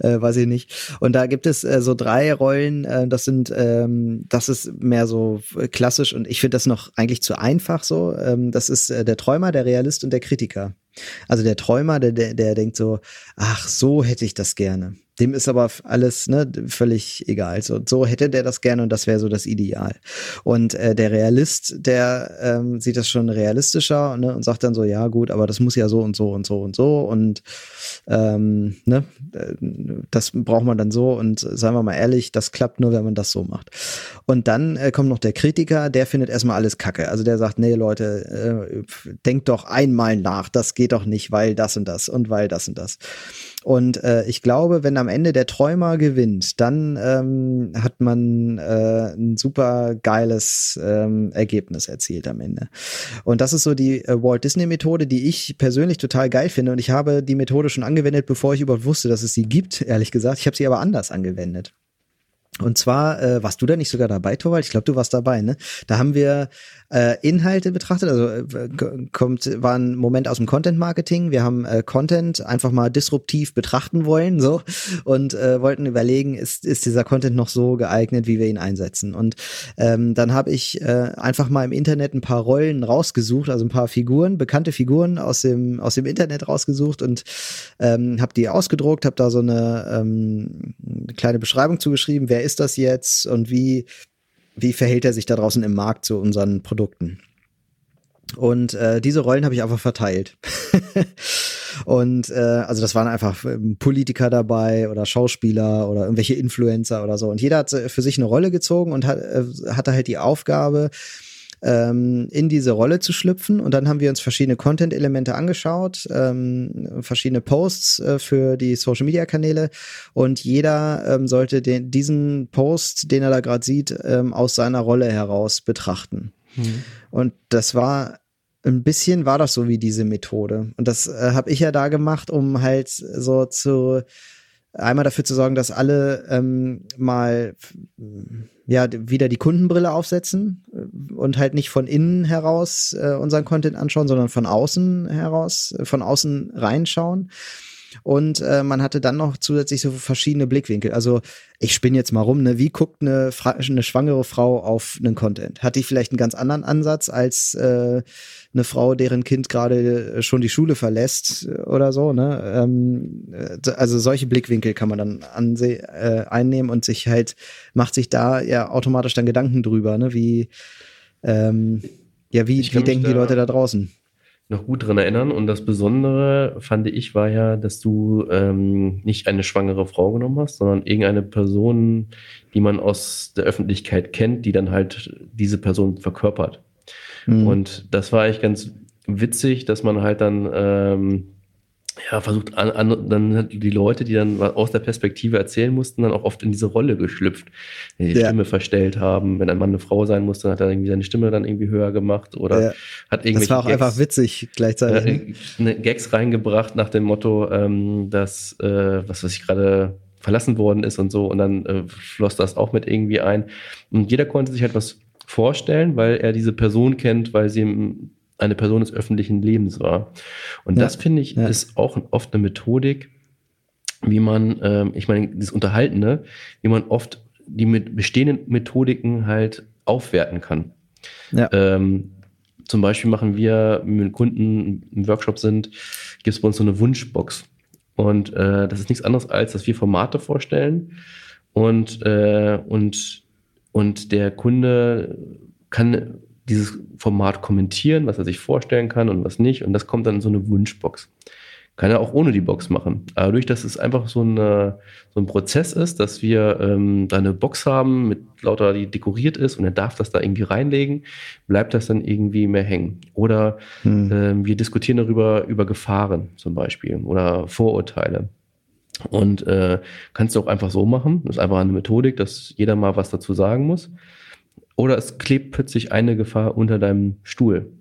[SPEAKER 1] äh, weiß ich nicht. Und da gibt es äh, so drei Rollen, äh, das sind, ähm, das ist mehr so klassisch und ich finde das noch eigentlich zu einfach so. Ähm, das ist äh, der Träumer, der Realist und der Kritiker. Also der Träumer, der, der, der denkt so, ach, so hätte ich das gerne. Dem ist aber alles ne, völlig egal. So, so hätte der das gerne und das wäre so das Ideal. Und äh, der Realist, der ähm, sieht das schon realistischer ne, und sagt dann so, ja gut, aber das muss ja so und so und so und so und ähm, ne, äh, das braucht man dann so und seien wir mal ehrlich, das klappt nur, wenn man das so macht. Und dann äh, kommt noch der Kritiker, der findet erstmal alles Kacke. Also der sagt, nee Leute, äh, denkt doch einmal nach, das geht doch nicht, weil das und das und weil das und das. Und äh, ich glaube, wenn am Ende der Träumer gewinnt, dann ähm, hat man äh, ein super geiles ähm, Ergebnis erzielt am Ende. Und das ist so die äh, Walt Disney Methode, die ich persönlich total geil finde. Und ich habe die Methode schon angewendet, bevor ich überhaupt wusste, dass es sie gibt, ehrlich gesagt. Ich habe sie aber anders angewendet. Und zwar, äh, warst du da nicht sogar dabei, Torwald? Ich glaube, du warst dabei, ne? Da haben wir äh, Inhalte betrachtet, also äh, kommt, war ein Moment aus dem Content Marketing. Wir haben äh, Content einfach mal disruptiv betrachten wollen, so, und äh, wollten überlegen, ist, ist dieser Content noch so geeignet, wie wir ihn einsetzen? Und ähm, dann habe ich äh, einfach mal im Internet ein paar Rollen rausgesucht, also ein paar Figuren, bekannte Figuren aus dem, aus dem Internet rausgesucht und ähm, habe die ausgedruckt, habe da so eine ähm, kleine Beschreibung zugeschrieben, wer ist das jetzt und wie wie verhält er sich da draußen im Markt zu unseren Produkten. Und äh, diese Rollen habe ich einfach verteilt. und äh, also das waren einfach ähm, Politiker dabei oder Schauspieler oder irgendwelche Influencer oder so. Und jeder hat für sich eine Rolle gezogen und hat, äh, hatte halt die Aufgabe, ähm, in diese Rolle zu schlüpfen. Und dann haben wir uns verschiedene Content-Elemente angeschaut, ähm, verschiedene Posts äh, für die Social-Media-Kanäle. Und jeder ähm, sollte den, diesen Post, den er da gerade sieht, ähm, aus seiner Rolle heraus betrachten. Mhm. Und das war ein bisschen war das so wie diese Methode. Und das äh, habe ich ja da gemacht, um halt so zu einmal dafür zu sorgen, dass alle ähm, mal ja wieder die Kundenbrille aufsetzen äh, und halt nicht von innen heraus äh, unseren Content anschauen, sondern von außen heraus, äh, von außen reinschauen. Und äh, man hatte dann noch zusätzlich so verschiedene Blickwinkel. Also ich spinne jetzt mal rum, ne? Wie guckt eine, eine schwangere Frau auf einen Content? Hat die vielleicht einen ganz anderen Ansatz als äh, eine Frau, deren Kind gerade schon die Schule verlässt oder so, ne? Ähm, äh, also solche Blickwinkel kann man dann anseh äh, einnehmen und sich halt, macht sich da ja automatisch dann Gedanken drüber, ne? Wie, ähm, ja, wie, wie denken die Leute da draußen?
[SPEAKER 3] Noch gut dran erinnern. Und das Besondere, fand ich, war ja, dass du ähm, nicht eine schwangere Frau genommen hast, sondern irgendeine Person, die man aus der Öffentlichkeit kennt, die dann halt diese Person verkörpert. Mhm. Und das war eigentlich ganz witzig, dass man halt dann ähm, ja, versucht, an, an, dann hat die Leute, die dann aus der Perspektive erzählen mussten, dann auch oft in diese Rolle geschlüpft, die, die ja. Stimme verstellt haben. Wenn ein Mann eine Frau sein musste, hat er irgendwie seine Stimme dann irgendwie höher gemacht oder ja. hat irgendwelche.
[SPEAKER 1] Das war auch Gags, einfach witzig gleichzeitig.
[SPEAKER 3] Äh, ne, Gags reingebracht nach dem Motto, ähm, dass, äh, was weiß ich gerade verlassen worden ist und so und dann äh, floss das auch mit irgendwie ein. Und jeder konnte sich halt was vorstellen, weil er diese Person kennt, weil sie im eine Person des öffentlichen Lebens war. Und ja. das finde ich ja. ist auch oft eine Methodik, wie man, ähm, ich meine, das Unterhaltene, wie man oft die mit bestehenden Methodiken halt aufwerten kann. Ja. Ähm, zum Beispiel machen wir, wenn wir mit Kunden im Workshop sind, gibt es bei uns so eine Wunschbox. Und äh, das ist nichts anderes, als dass wir Formate vorstellen und, äh, und, und der Kunde kann dieses Format kommentieren, was er sich vorstellen kann und was nicht. Und das kommt dann in so eine Wunschbox. Kann er auch ohne die Box machen. Aber dadurch, dass es einfach so, eine, so ein Prozess ist, dass wir ähm, da eine Box haben, mit lauter, die dekoriert ist und er darf das da irgendwie reinlegen, bleibt das dann irgendwie mehr hängen. Oder hm. ähm, wir diskutieren darüber, über Gefahren zum Beispiel oder Vorurteile. Und äh, kannst du auch einfach so machen. Das ist einfach eine Methodik, dass jeder mal was dazu sagen muss. Oder es klebt plötzlich eine Gefahr unter deinem Stuhl.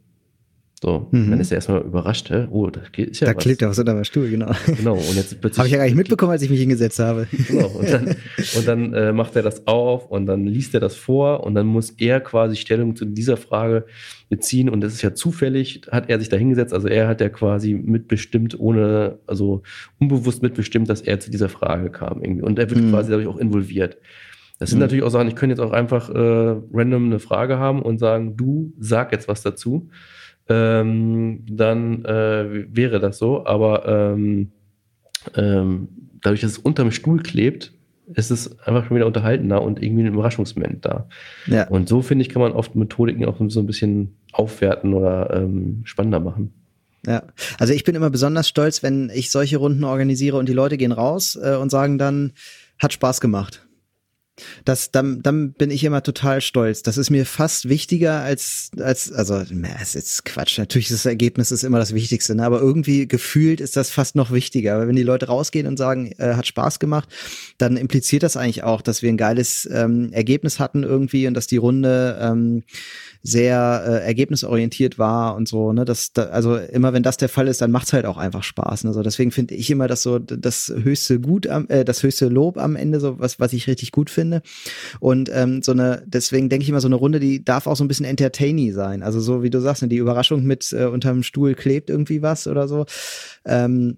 [SPEAKER 3] So, mhm. dann ist er erstmal überrascht, hä? oh, da ist
[SPEAKER 1] ja Da was. klebt ja was unter meinem Stuhl, genau.
[SPEAKER 3] Genau, und jetzt
[SPEAKER 1] plötzlich. Habe ich ja gar nicht mitbekommen, als ich mich hingesetzt habe. Genau,
[SPEAKER 3] und dann, und dann äh, macht er das auf und dann liest er das vor und dann muss er quasi Stellung zu dieser Frage beziehen und das ist ja zufällig, hat er sich da hingesetzt, also er hat ja quasi mitbestimmt, ohne, also unbewusst mitbestimmt, dass er zu dieser Frage kam irgendwie und er wird mhm. quasi dadurch auch involviert. Das sind mhm. natürlich auch Sachen, ich könnte jetzt auch einfach äh, random eine Frage haben und sagen, du sag jetzt was dazu ähm, dann äh, wäre das so. Aber ähm, ähm, dadurch, dass es unterm Stuhl klebt, ist es einfach schon wieder unterhaltener und irgendwie ein Überraschungsmoment da. Ja. Und so, finde ich, kann man oft Methodiken auch so ein bisschen aufwerten oder ähm, spannender machen.
[SPEAKER 1] Ja, also ich bin immer besonders stolz, wenn ich solche Runden organisiere und die Leute gehen raus äh, und sagen dann, hat Spaß gemacht. Das, dann, dann bin ich immer total stolz. Das ist mir fast wichtiger als, als, also, es ist Quatsch. Natürlich ist das Ergebnis ist immer das Wichtigste, ne? aber irgendwie gefühlt ist das fast noch wichtiger. Aber wenn die Leute rausgehen und sagen, äh, hat Spaß gemacht, dann impliziert das eigentlich auch, dass wir ein geiles ähm, Ergebnis hatten irgendwie und dass die Runde ähm, sehr äh, ergebnisorientiert war und so, ne? Das, da, also immer wenn das der Fall ist, dann macht's halt auch einfach Spaß. Ne? So, deswegen finde ich immer das so das höchste Gut am, äh, das höchste Lob am Ende, so was, was ich richtig gut finde. Und ähm, so eine, deswegen denke ich immer, so eine Runde, die darf auch so ein bisschen entertainy sein. Also so wie du sagst, ne, die Überraschung mit äh, unterm Stuhl klebt irgendwie was oder so. Ähm,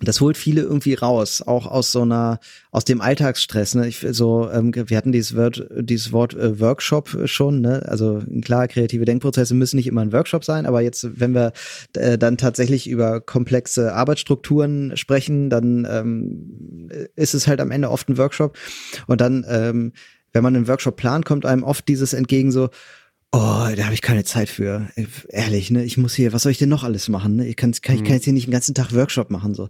[SPEAKER 1] das holt viele irgendwie raus, auch aus so einer, aus dem Alltagsstress. Ne? Ich, so, ähm, wir hatten dieses Wort, dieses Wort äh, Workshop schon. Ne? Also klar, kreative Denkprozesse müssen nicht immer ein Workshop sein, aber jetzt, wenn wir äh, dann tatsächlich über komplexe Arbeitsstrukturen sprechen, dann ähm, ist es halt am Ende oft ein Workshop. Und dann, ähm, wenn man einen Workshop plant, kommt einem oft dieses entgegen so, Oh, da habe ich keine Zeit für. Ehrlich, ne? Ich muss hier, was soll ich denn noch alles machen? Ne? Ich kann, kann, ich kann mhm. jetzt hier nicht den ganzen Tag Workshop machen. so.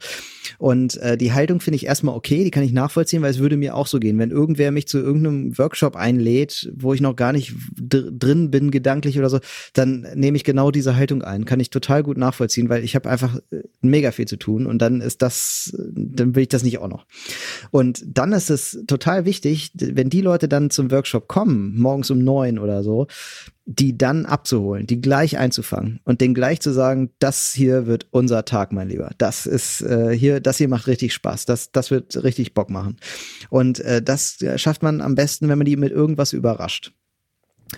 [SPEAKER 1] Und äh, die Haltung finde ich erstmal okay, die kann ich nachvollziehen, weil es würde mir auch so gehen. Wenn irgendwer mich zu irgendeinem Workshop einlädt, wo ich noch gar nicht drin bin, gedanklich oder so, dann nehme ich genau diese Haltung ein. Kann ich total gut nachvollziehen, weil ich habe einfach äh, mega viel zu tun und dann ist das, dann will ich das nicht auch noch. Und dann ist es total wichtig, wenn die Leute dann zum Workshop kommen, morgens um neun oder so, die dann abzuholen, die gleich einzufangen und denen gleich zu sagen, das hier wird unser Tag, mein Lieber. Das ist äh, hier, das hier macht richtig Spaß. Das, das wird richtig Bock machen. Und äh, das schafft man am besten, wenn man die mit irgendwas überrascht.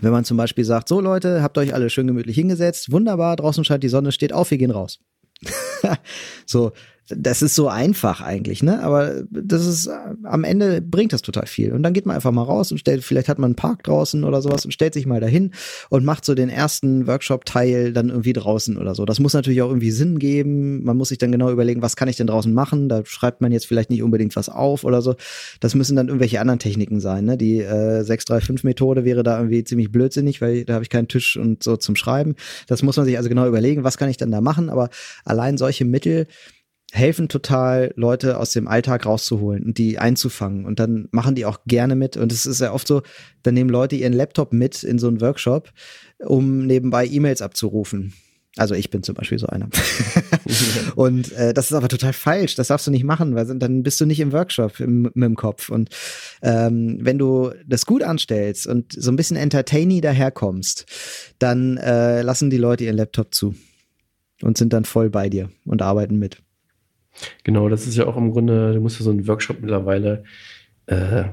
[SPEAKER 1] Wenn man zum Beispiel sagt, so Leute, habt euch alle schön gemütlich hingesetzt, wunderbar, draußen scheint die Sonne, steht auf, wir gehen raus. so, das ist so einfach eigentlich, ne? Aber das ist am Ende bringt das total viel. Und dann geht man einfach mal raus und stellt, vielleicht hat man einen Park draußen oder sowas und stellt sich mal dahin und macht so den ersten Workshop-Teil dann irgendwie draußen oder so. Das muss natürlich auch irgendwie Sinn geben. Man muss sich dann genau überlegen, was kann ich denn draußen machen? Da schreibt man jetzt vielleicht nicht unbedingt was auf oder so. Das müssen dann irgendwelche anderen Techniken sein. Ne? Die äh, 635-Methode wäre da irgendwie ziemlich blödsinnig, weil da habe ich keinen Tisch und so zum Schreiben. Das muss man sich also genau überlegen, was kann ich denn da machen? Aber allein solche Mittel helfen total, Leute aus dem Alltag rauszuholen und die einzufangen. Und dann machen die auch gerne mit. Und es ist ja oft so, dann nehmen Leute ihren Laptop mit in so einen Workshop, um nebenbei E-Mails abzurufen. Also ich bin zum Beispiel so einer. und äh, das ist aber total falsch. Das darfst du nicht machen, weil dann bist du nicht im Workshop im, mit dem Kopf. Und ähm, wenn du das gut anstellst und so ein bisschen entertainy daherkommst, dann äh, lassen die Leute ihren Laptop zu und sind dann voll bei dir und arbeiten mit.
[SPEAKER 3] Genau, das ist ja auch im Grunde, du musst ja so einen Workshop mittlerweile äh,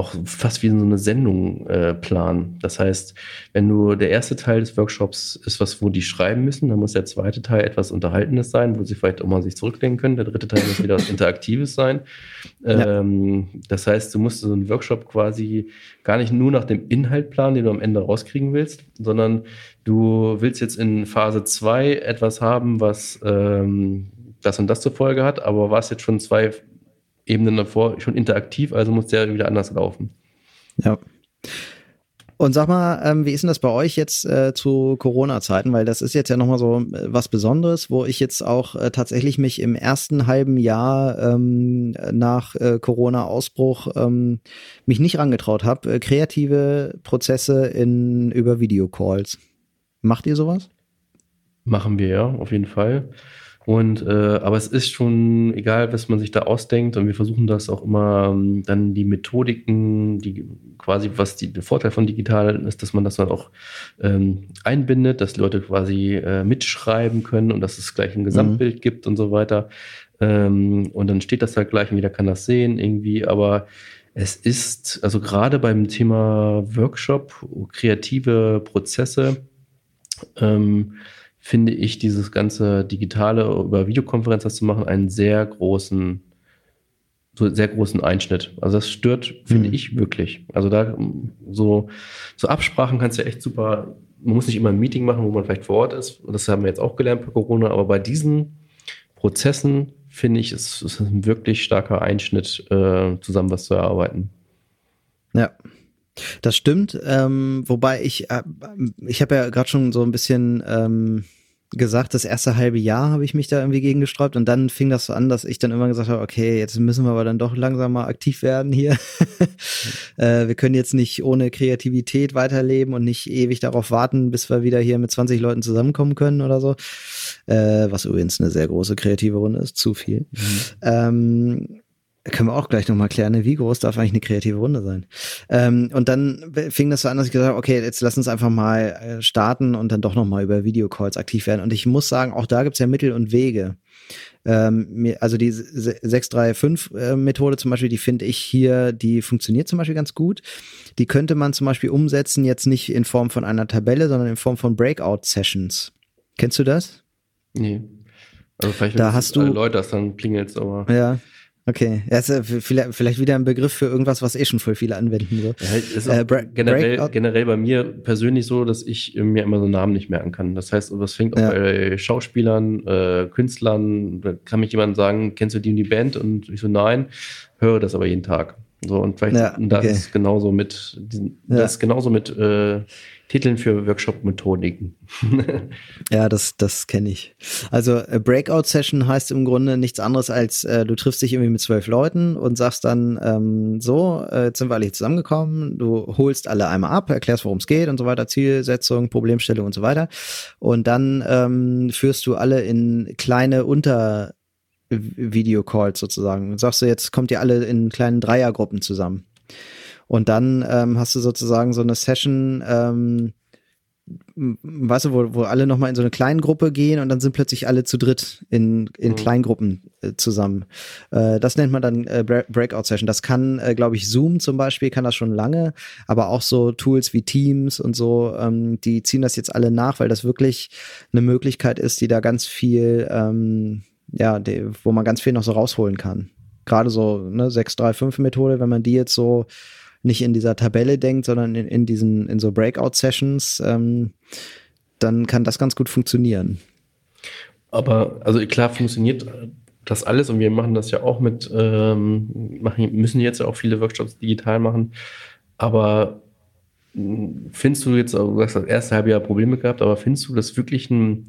[SPEAKER 3] auch fast wie so eine Sendung äh, planen. Das heißt, wenn du der erste Teil des Workshops ist was, wo die schreiben müssen, dann muss der zweite Teil etwas Unterhaltendes sein, wo sie vielleicht auch mal sich zurückdenken können. Der dritte Teil muss wieder was Interaktives sein. Ähm, ja. Das heißt, du musst so einen Workshop quasi gar nicht nur nach dem Inhalt planen, den du am Ende rauskriegen willst, sondern du willst jetzt in Phase 2 etwas haben, was ähm, das und das zur Folge hat, aber war es jetzt schon zwei Ebenen davor schon interaktiv, also muss der wieder anders laufen.
[SPEAKER 1] Ja. Und sag mal, ähm, wie ist denn das bei euch jetzt äh, zu Corona-Zeiten? Weil das ist jetzt ja nochmal so äh, was Besonderes, wo ich jetzt auch äh, tatsächlich mich im ersten halben Jahr ähm, nach äh, Corona-Ausbruch ähm, mich nicht rangetraut habe. Äh, kreative Prozesse in über Videocalls. Macht ihr sowas?
[SPEAKER 3] Machen wir ja, auf jeden Fall. Und äh, aber es ist schon egal, was man sich da ausdenkt, und wir versuchen das auch immer ähm, dann die Methodiken, die quasi was die, der Vorteil von digital ist, dass man das dann auch ähm, einbindet, dass Leute quasi äh, mitschreiben können und dass es gleich ein Gesamtbild mhm. gibt und so weiter. Ähm, und dann steht das halt gleich und jeder kann das sehen irgendwie, aber es ist, also gerade beim Thema Workshop, kreative Prozesse, ähm, finde ich dieses ganze digitale über Videokonferenz zu machen einen sehr großen so sehr großen Einschnitt. Also das stört, finde mhm. ich wirklich. Also da so so Absprachen kannst du ja echt super. Man muss nicht immer ein Meeting machen, wo man vielleicht vor Ort ist. Das haben wir jetzt auch gelernt bei Corona. Aber bei diesen Prozessen finde ich, ist es ein wirklich starker Einschnitt, äh, zusammen was zu erarbeiten.
[SPEAKER 1] Ja. Das stimmt, ähm, wobei ich, äh, ich habe ja gerade schon so ein bisschen ähm, gesagt, das erste halbe Jahr habe ich mich da irgendwie gegen gesträubt und dann fing das so an, dass ich dann immer gesagt habe, okay, jetzt müssen wir aber dann doch langsam mal aktiv werden hier. äh, wir können jetzt nicht ohne Kreativität weiterleben und nicht ewig darauf warten, bis wir wieder hier mit 20 Leuten zusammenkommen können oder so. Äh, was übrigens eine sehr große kreative Runde ist, zu viel. Mhm. Ähm, können wir auch gleich nochmal klären, ne? wie groß darf eigentlich eine kreative Runde sein? Ähm, und dann fing das so an, dass ich gesagt habe, okay, jetzt lass uns einfach mal äh, starten und dann doch nochmal über Videocalls aktiv werden. Und ich muss sagen, auch da gibt's ja Mittel und Wege. Ähm, also die 635-Methode äh, zum Beispiel, die finde ich hier, die funktioniert zum Beispiel ganz gut. Die könnte man zum Beispiel umsetzen, jetzt nicht in Form von einer Tabelle, sondern in Form von Breakout-Sessions. Kennst du das?
[SPEAKER 3] Nee. Also vielleicht,
[SPEAKER 1] da hast du
[SPEAKER 3] Leute das dann klingelt aber.
[SPEAKER 1] Ja. Okay, ja, ist vielleicht, wieder ein Begriff für irgendwas, was eh schon voll viele anwenden. So.
[SPEAKER 3] Ja, ist äh, generell, generell bei mir persönlich so, dass ich mir immer so Namen nicht merken kann. Das heißt, das fängt auch ja. bei Schauspielern, äh, Künstlern, da kann mich jemand sagen, kennst du die und die Band? Und ich so, nein, höre das aber jeden Tag. So, und vielleicht ja, okay. das genauso mit, das genauso mit äh, Titeln für Workshop-Methodiken.
[SPEAKER 1] ja, das, das kenne ich. Also äh, Breakout-Session heißt im Grunde nichts anderes als, äh, du triffst dich irgendwie mit zwölf Leuten und sagst dann, ähm, so, äh, jetzt sind wir alle hier zusammengekommen, du holst alle einmal ab, erklärst, worum es geht und so weiter, Zielsetzung, Problemstellung und so weiter. Und dann ähm, führst du alle in kleine Unter- Videocalls sozusagen. Sagst du, jetzt kommt ihr alle in kleinen Dreiergruppen zusammen. Und dann ähm, hast du sozusagen so eine Session, ähm, weißt du, wo, wo alle nochmal in so eine kleine Gruppe gehen und dann sind plötzlich alle zu dritt in, in mhm. Kleingruppen äh, zusammen. Äh, das nennt man dann äh, Breakout Session. Das kann, äh, glaube ich, Zoom zum Beispiel kann das schon lange, aber auch so Tools wie Teams und so, ähm, die ziehen das jetzt alle nach, weil das wirklich eine Möglichkeit ist, die da ganz viel, ähm, ja, die, wo man ganz viel noch so rausholen kann. Gerade so, ne, 6-3-5-Methode, wenn man die jetzt so nicht in dieser Tabelle denkt, sondern in, in diesen, in so Breakout-Sessions, ähm, dann kann das ganz gut funktionieren.
[SPEAKER 3] Aber, also klar funktioniert das alles und wir machen das ja auch mit, ähm, machen, müssen jetzt ja auch viele Workshops digital machen. Aber hm, findest du jetzt, du hast das erste halbe Jahr Probleme gehabt, aber findest du das wirklich ein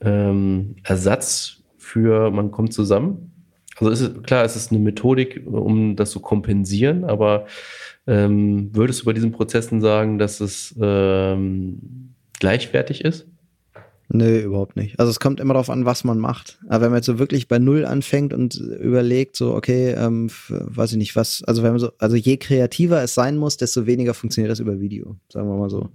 [SPEAKER 3] ähm, Ersatz für man kommt zusammen? Also ist es, klar, es ist eine Methodik, um das zu kompensieren, aber ähm, würdest du bei diesen Prozessen sagen, dass es ähm, gleichwertig ist?
[SPEAKER 1] Nö, überhaupt nicht. Also es kommt immer darauf an, was man macht. Aber wenn man jetzt so wirklich bei Null anfängt und überlegt, so, okay, ähm, weiß ich nicht, was, also wenn man so, also je kreativer es sein muss, desto weniger funktioniert das über Video, sagen wir mal so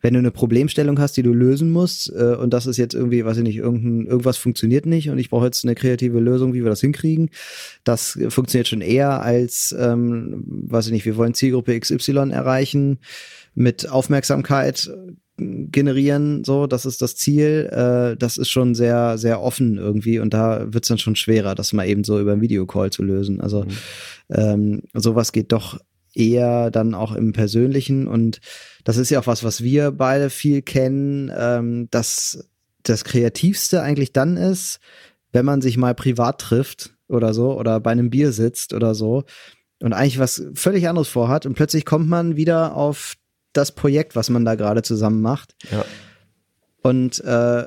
[SPEAKER 1] wenn du eine Problemstellung hast, die du lösen musst, äh, und das ist jetzt irgendwie, weiß ich nicht, irgendein, irgendwas funktioniert nicht und ich brauche jetzt eine kreative Lösung, wie wir das hinkriegen, das funktioniert schon eher als, ähm, weiß ich nicht, wir wollen Zielgruppe XY erreichen mit Aufmerksamkeit generieren, so, das ist das Ziel. Äh, das ist schon sehr, sehr offen irgendwie und da wird es dann schon schwerer, das mal eben so über einen Videocall zu lösen. Also mhm. ähm, sowas geht doch eher dann auch im Persönlichen und das ist ja auch was, was wir beide viel kennen, ähm, dass das Kreativste eigentlich dann ist, wenn man sich mal privat trifft oder so oder bei einem Bier sitzt oder so und eigentlich was völlig anderes vorhat und plötzlich kommt man wieder auf das Projekt, was man da gerade zusammen macht.
[SPEAKER 3] Ja.
[SPEAKER 1] Und äh,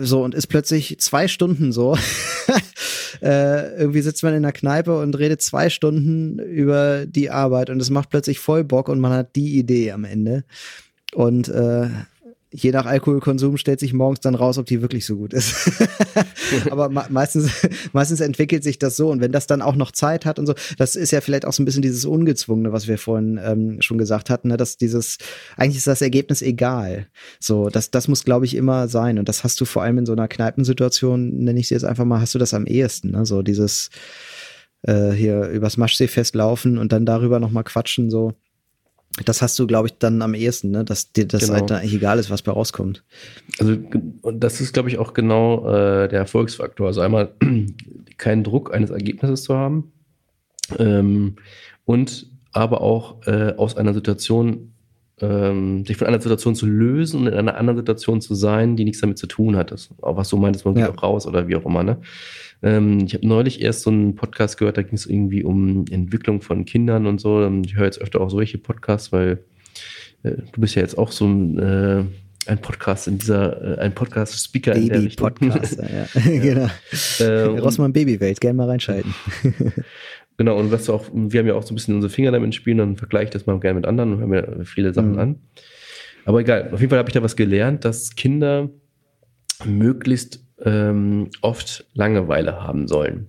[SPEAKER 1] so und ist plötzlich zwei Stunden so. Äh, irgendwie sitzt man in der Kneipe und redet zwei Stunden über die Arbeit und es macht plötzlich voll Bock und man hat die Idee am Ende. Und äh, je nach Alkoholkonsum stellt sich morgens dann raus, ob die wirklich so gut ist. Aber meistens, meistens entwickelt sich das so. Und wenn das dann auch noch Zeit hat und so, das ist ja vielleicht auch so ein bisschen dieses Ungezwungene, was wir vorhin ähm, schon gesagt hatten, ne? dass dieses, eigentlich ist das Ergebnis egal. So, das, das muss, glaube ich, immer sein. Und das hast du vor allem in so einer Kneipensituation, nenne ich sie jetzt einfach mal, hast du das am ehesten. Ne? So dieses äh, hier übers Maschseefest laufen und dann darüber nochmal quatschen, so das hast du, glaube ich, dann am ehesten, ne? dass dir das genau. halt eigentlich egal ist, was bei rauskommt.
[SPEAKER 3] Also, und das ist, glaube ich, auch genau äh, der Erfolgsfaktor. Also einmal keinen Druck eines Ergebnisses zu haben ähm, und aber auch äh, aus einer Situation, ähm, sich von einer Situation zu lösen und in einer anderen Situation zu sein, die nichts damit zu tun hat. Das, auch was du meintest, man geht ja. auch raus oder wie auch immer. Ne? Ähm, ich habe neulich erst so einen Podcast gehört, da ging es irgendwie um Entwicklung von Kindern und so. Ähm, ich höre jetzt öfter auch solche Podcasts, weil äh, du bist ja jetzt auch so ein, äh, ein Podcast in dieser, äh, ein Podcast-Speaker
[SPEAKER 1] in der Richtung. Podcaster, ja. genau. Äh, Rossmann Babywelt, gerne mal reinschalten.
[SPEAKER 3] Genau, und was auch, wir haben ja auch so ein bisschen unsere Finger damit spielen, dann vergleiche ich das mal gerne mit anderen und hören mir viele Sachen mhm. an. Aber egal, auf jeden Fall habe ich da was gelernt, dass Kinder möglichst ähm, oft Langeweile haben sollen.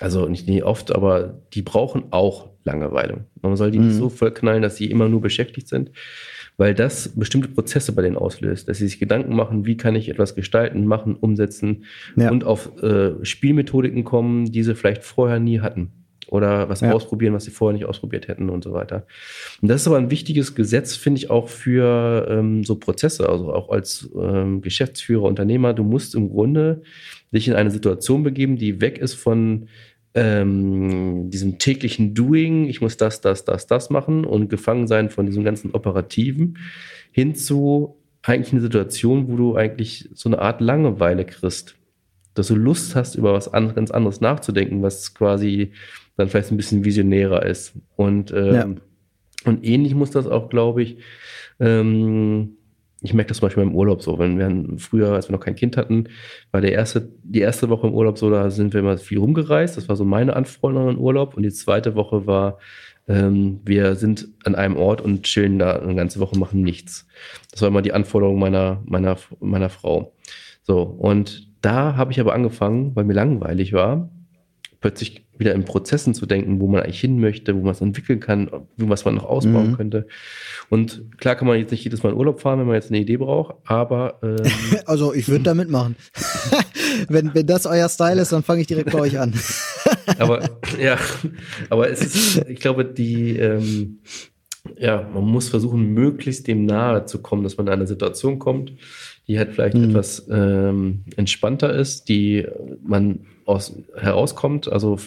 [SPEAKER 3] Also nicht nie oft, aber die brauchen auch Langeweile. Man soll die mhm. nicht so vollknallen, dass sie immer nur beschäftigt sind, weil das bestimmte Prozesse bei denen auslöst, dass sie sich Gedanken machen, wie kann ich etwas gestalten, machen, umsetzen ja. und auf äh, Spielmethodiken kommen, die sie vielleicht vorher nie hatten oder was ja. ausprobieren, was sie vorher nicht ausprobiert hätten und so weiter. Und das ist aber ein wichtiges Gesetz, finde ich, auch für ähm, so Prozesse, also auch als ähm, Geschäftsführer, Unternehmer. Du musst im Grunde dich in eine Situation begeben, die weg ist von ähm, diesem täglichen Doing, ich muss das, das, das, das machen und gefangen sein von diesem ganzen Operativen, hin zu eigentlich eine Situation, wo du eigentlich so eine Art Langeweile kriegst. Dass du Lust hast, über was ganz anderes nachzudenken, was quasi dann vielleicht ein bisschen visionärer ist. Und, ähm, ja. und ähnlich muss das auch, glaube ich, ähm, ich merke das zum Beispiel im Urlaub so, wenn wir früher, als wir noch kein Kind hatten, war der erste, die erste Woche im Urlaub so, da sind wir immer viel rumgereist. Das war so meine Anforderung an Urlaub. Und die zweite Woche war, ähm, wir sind an einem Ort und chillen da eine ganze Woche, machen nichts. Das war immer die Anforderung meiner, meiner, meiner Frau. So, und da habe ich aber angefangen, weil mir langweilig war, plötzlich wieder in Prozessen zu denken, wo man eigentlich hin möchte, wo man es entwickeln kann, was man noch ausbauen mhm. könnte. Und klar kann man jetzt nicht jedes Mal in Urlaub fahren, wenn man jetzt eine Idee braucht, aber ähm,
[SPEAKER 1] also ich würde da mitmachen. wenn, wenn das euer Style ist, dann fange ich direkt bei euch an.
[SPEAKER 3] aber ja, aber es ist, ich glaube, die ähm, ja, man muss versuchen, möglichst dem nahe zu kommen, dass man in eine Situation kommt, die halt vielleicht mhm. etwas ähm, entspannter ist, die man aus, herauskommt. Also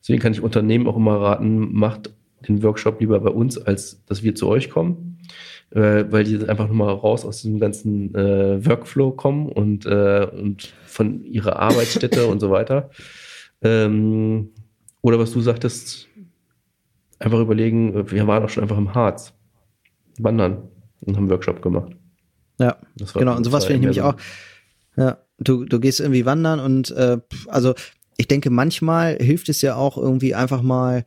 [SPEAKER 3] deswegen kann ich Unternehmen auch immer raten, macht den Workshop lieber bei uns, als dass wir zu euch kommen, äh, weil die einfach nochmal raus aus diesem ganzen äh, Workflow kommen und, äh, und von ihrer Arbeitsstätte und so weiter. Ähm, oder was du sagtest, einfach überlegen, wir waren auch schon einfach im Harz, wandern und haben Workshop gemacht.
[SPEAKER 1] Ja, genau. Und sowas finde ich nämlich auch. Ja, du, du gehst irgendwie wandern und äh, also ich denke, manchmal hilft es ja auch irgendwie einfach mal,